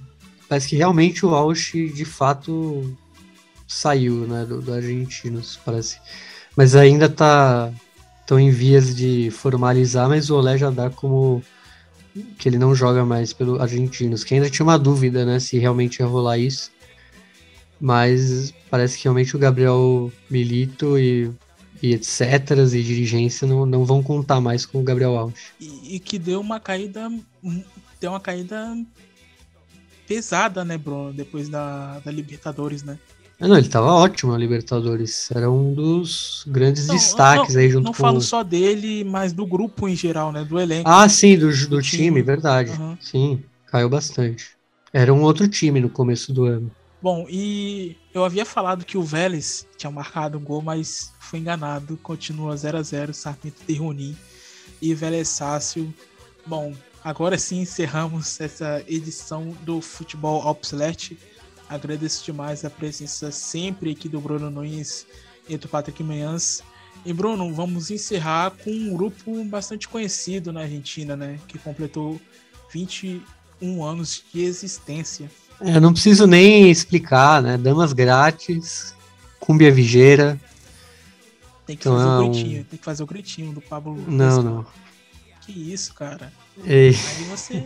Parece que realmente o Ausch de fato saiu, né, do, do Argentinos, parece. Mas ainda tá estão em vias de formalizar, mas o Olé já dá como que ele não joga mais pelo Argentinos, que ainda tinha uma dúvida, né, se realmente ia rolar isso. Mas parece que realmente o Gabriel Milito e, e etc. e dirigência não, não vão contar mais com o Gabriel Alves. E, e, que deu uma caída. Deu uma caída pesada, né, Bruno? Depois da, da Libertadores, né? Ah, não, ele tava ótimo na Libertadores. Era um dos grandes não, destaques não, aí junto não com... Não falo só dele, mas do grupo em geral, né? Do elenco. Ah, sim, do, do, do time, time, verdade. Uhum. Sim, caiu bastante. Era um outro time no começo do ano. Bom, e eu havia falado que o Vélez tinha marcado um gol, mas foi enganado. Continua 0 a 0 Sarmento de Ronin e Vélez Sácio. Bom, agora sim encerramos essa edição do Futebol Obsolete Agradeço demais a presença sempre aqui do Bruno Nunes e do Patrick Manhãs. E Bruno, vamos encerrar com um grupo bastante conhecido na Argentina, né? Que completou 21 anos de existência. É, não preciso nem explicar, né? Damas grátis, Cumbia Vigeira. Tem que então, fazer o gritinho, tem que fazer o gritinho do Pablo. Não, não. Que isso, cara. Ei. Aí você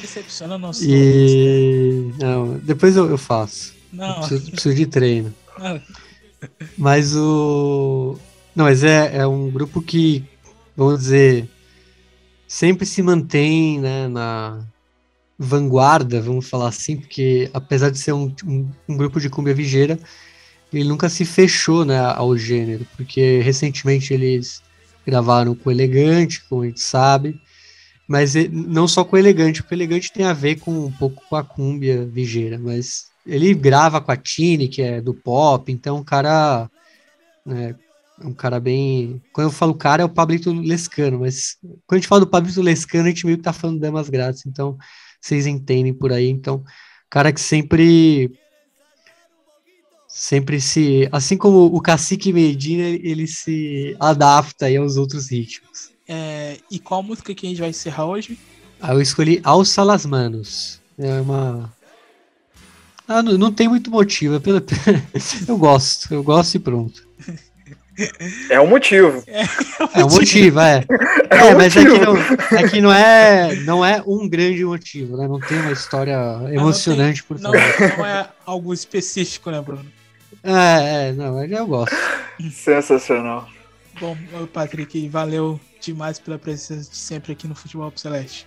Decepciona nosso e... Não, depois eu, eu faço. Não. Eu preciso, preciso, de treino. Não. Mas o. Não, mas é, é um grupo que, vamos dizer, sempre se mantém né, na vanguarda, vamos falar assim, porque apesar de ser um, um, um grupo de cumbia vigeira, ele nunca se fechou né, ao gênero, porque recentemente eles gravaram com Elegante, como a gente sabe, mas não só com elegante, porque elegante tem a ver com um pouco com a cúmbia vigeira, mas ele grava com a Tini, que é do pop, então um cara. Né, um cara bem. Quando eu falo cara, é o Pablito Lescano, mas quando a gente fala do Pablito Lescano, a gente meio que tá falando Damas Grátis, então vocês entendem por aí. Então, cara que sempre. Sempre se. Assim como o Cacique Medina, ele se adapta aí aos outros ritmos. É, e qual música que a gente vai encerrar hoje? Ah, eu escolhi Alça Las Manos. É uma. Ah, não, não tem muito motivo. É pelo... eu gosto, eu gosto e pronto. É um motivo. É, é um motivo, é. É, é um mas motivo. Aqui, não, aqui não é não é um grande motivo, né? Não tem uma história emocionante por trás. Não, não é algo específico, né, Bruno? É, é, não, eu gosto. Sensacional. Bom, Patrick, valeu demais pela presença de sempre aqui no Futebol Celeste.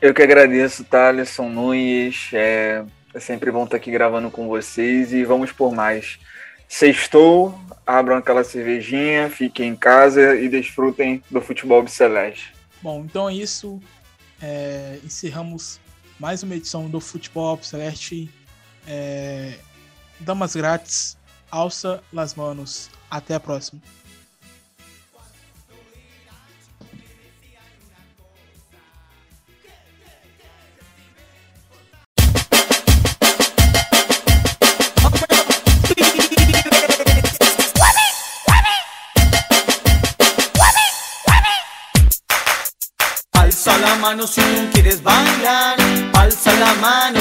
Eu que agradeço, Thaleson Nunes. É, é sempre bom estar aqui gravando com vocês e vamos por mais. Sextou, abram aquela cervejinha, fiquem em casa e desfrutem do futebol celeste. Bom, então é isso. É, encerramos mais uma edição do Futebol Celeste. É, damas grátis, alça las manos. Até a próxima. Mano si quieres bailar, alza la mano.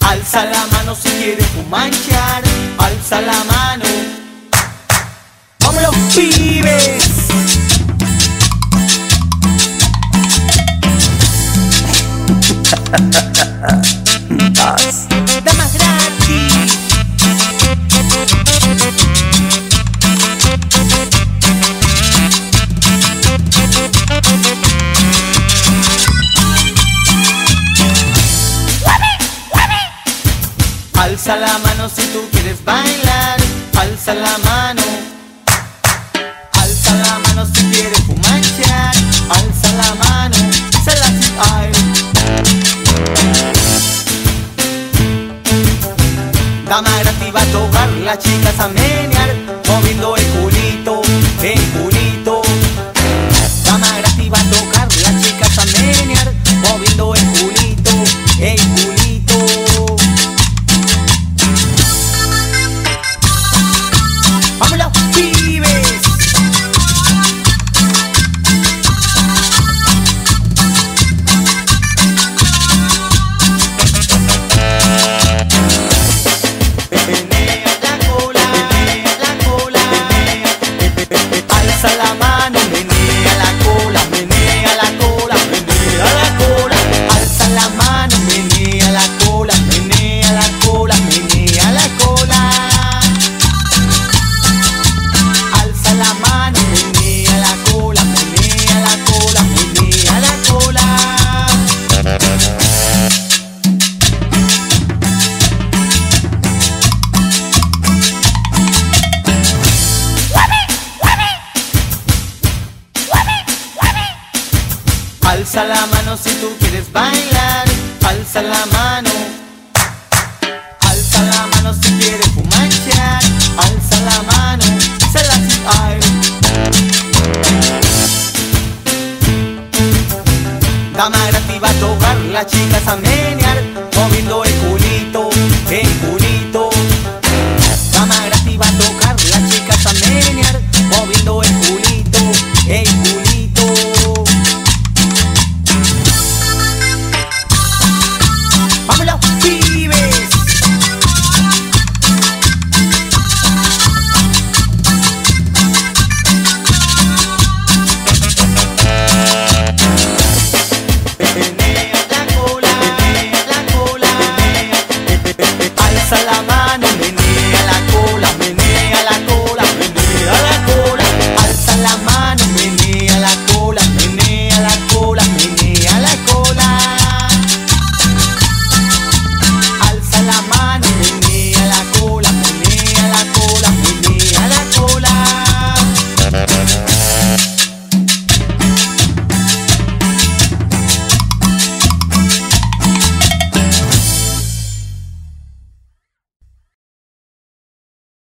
Alza la mano si quieres fumanchear, alza la mano. ¡Vámonos,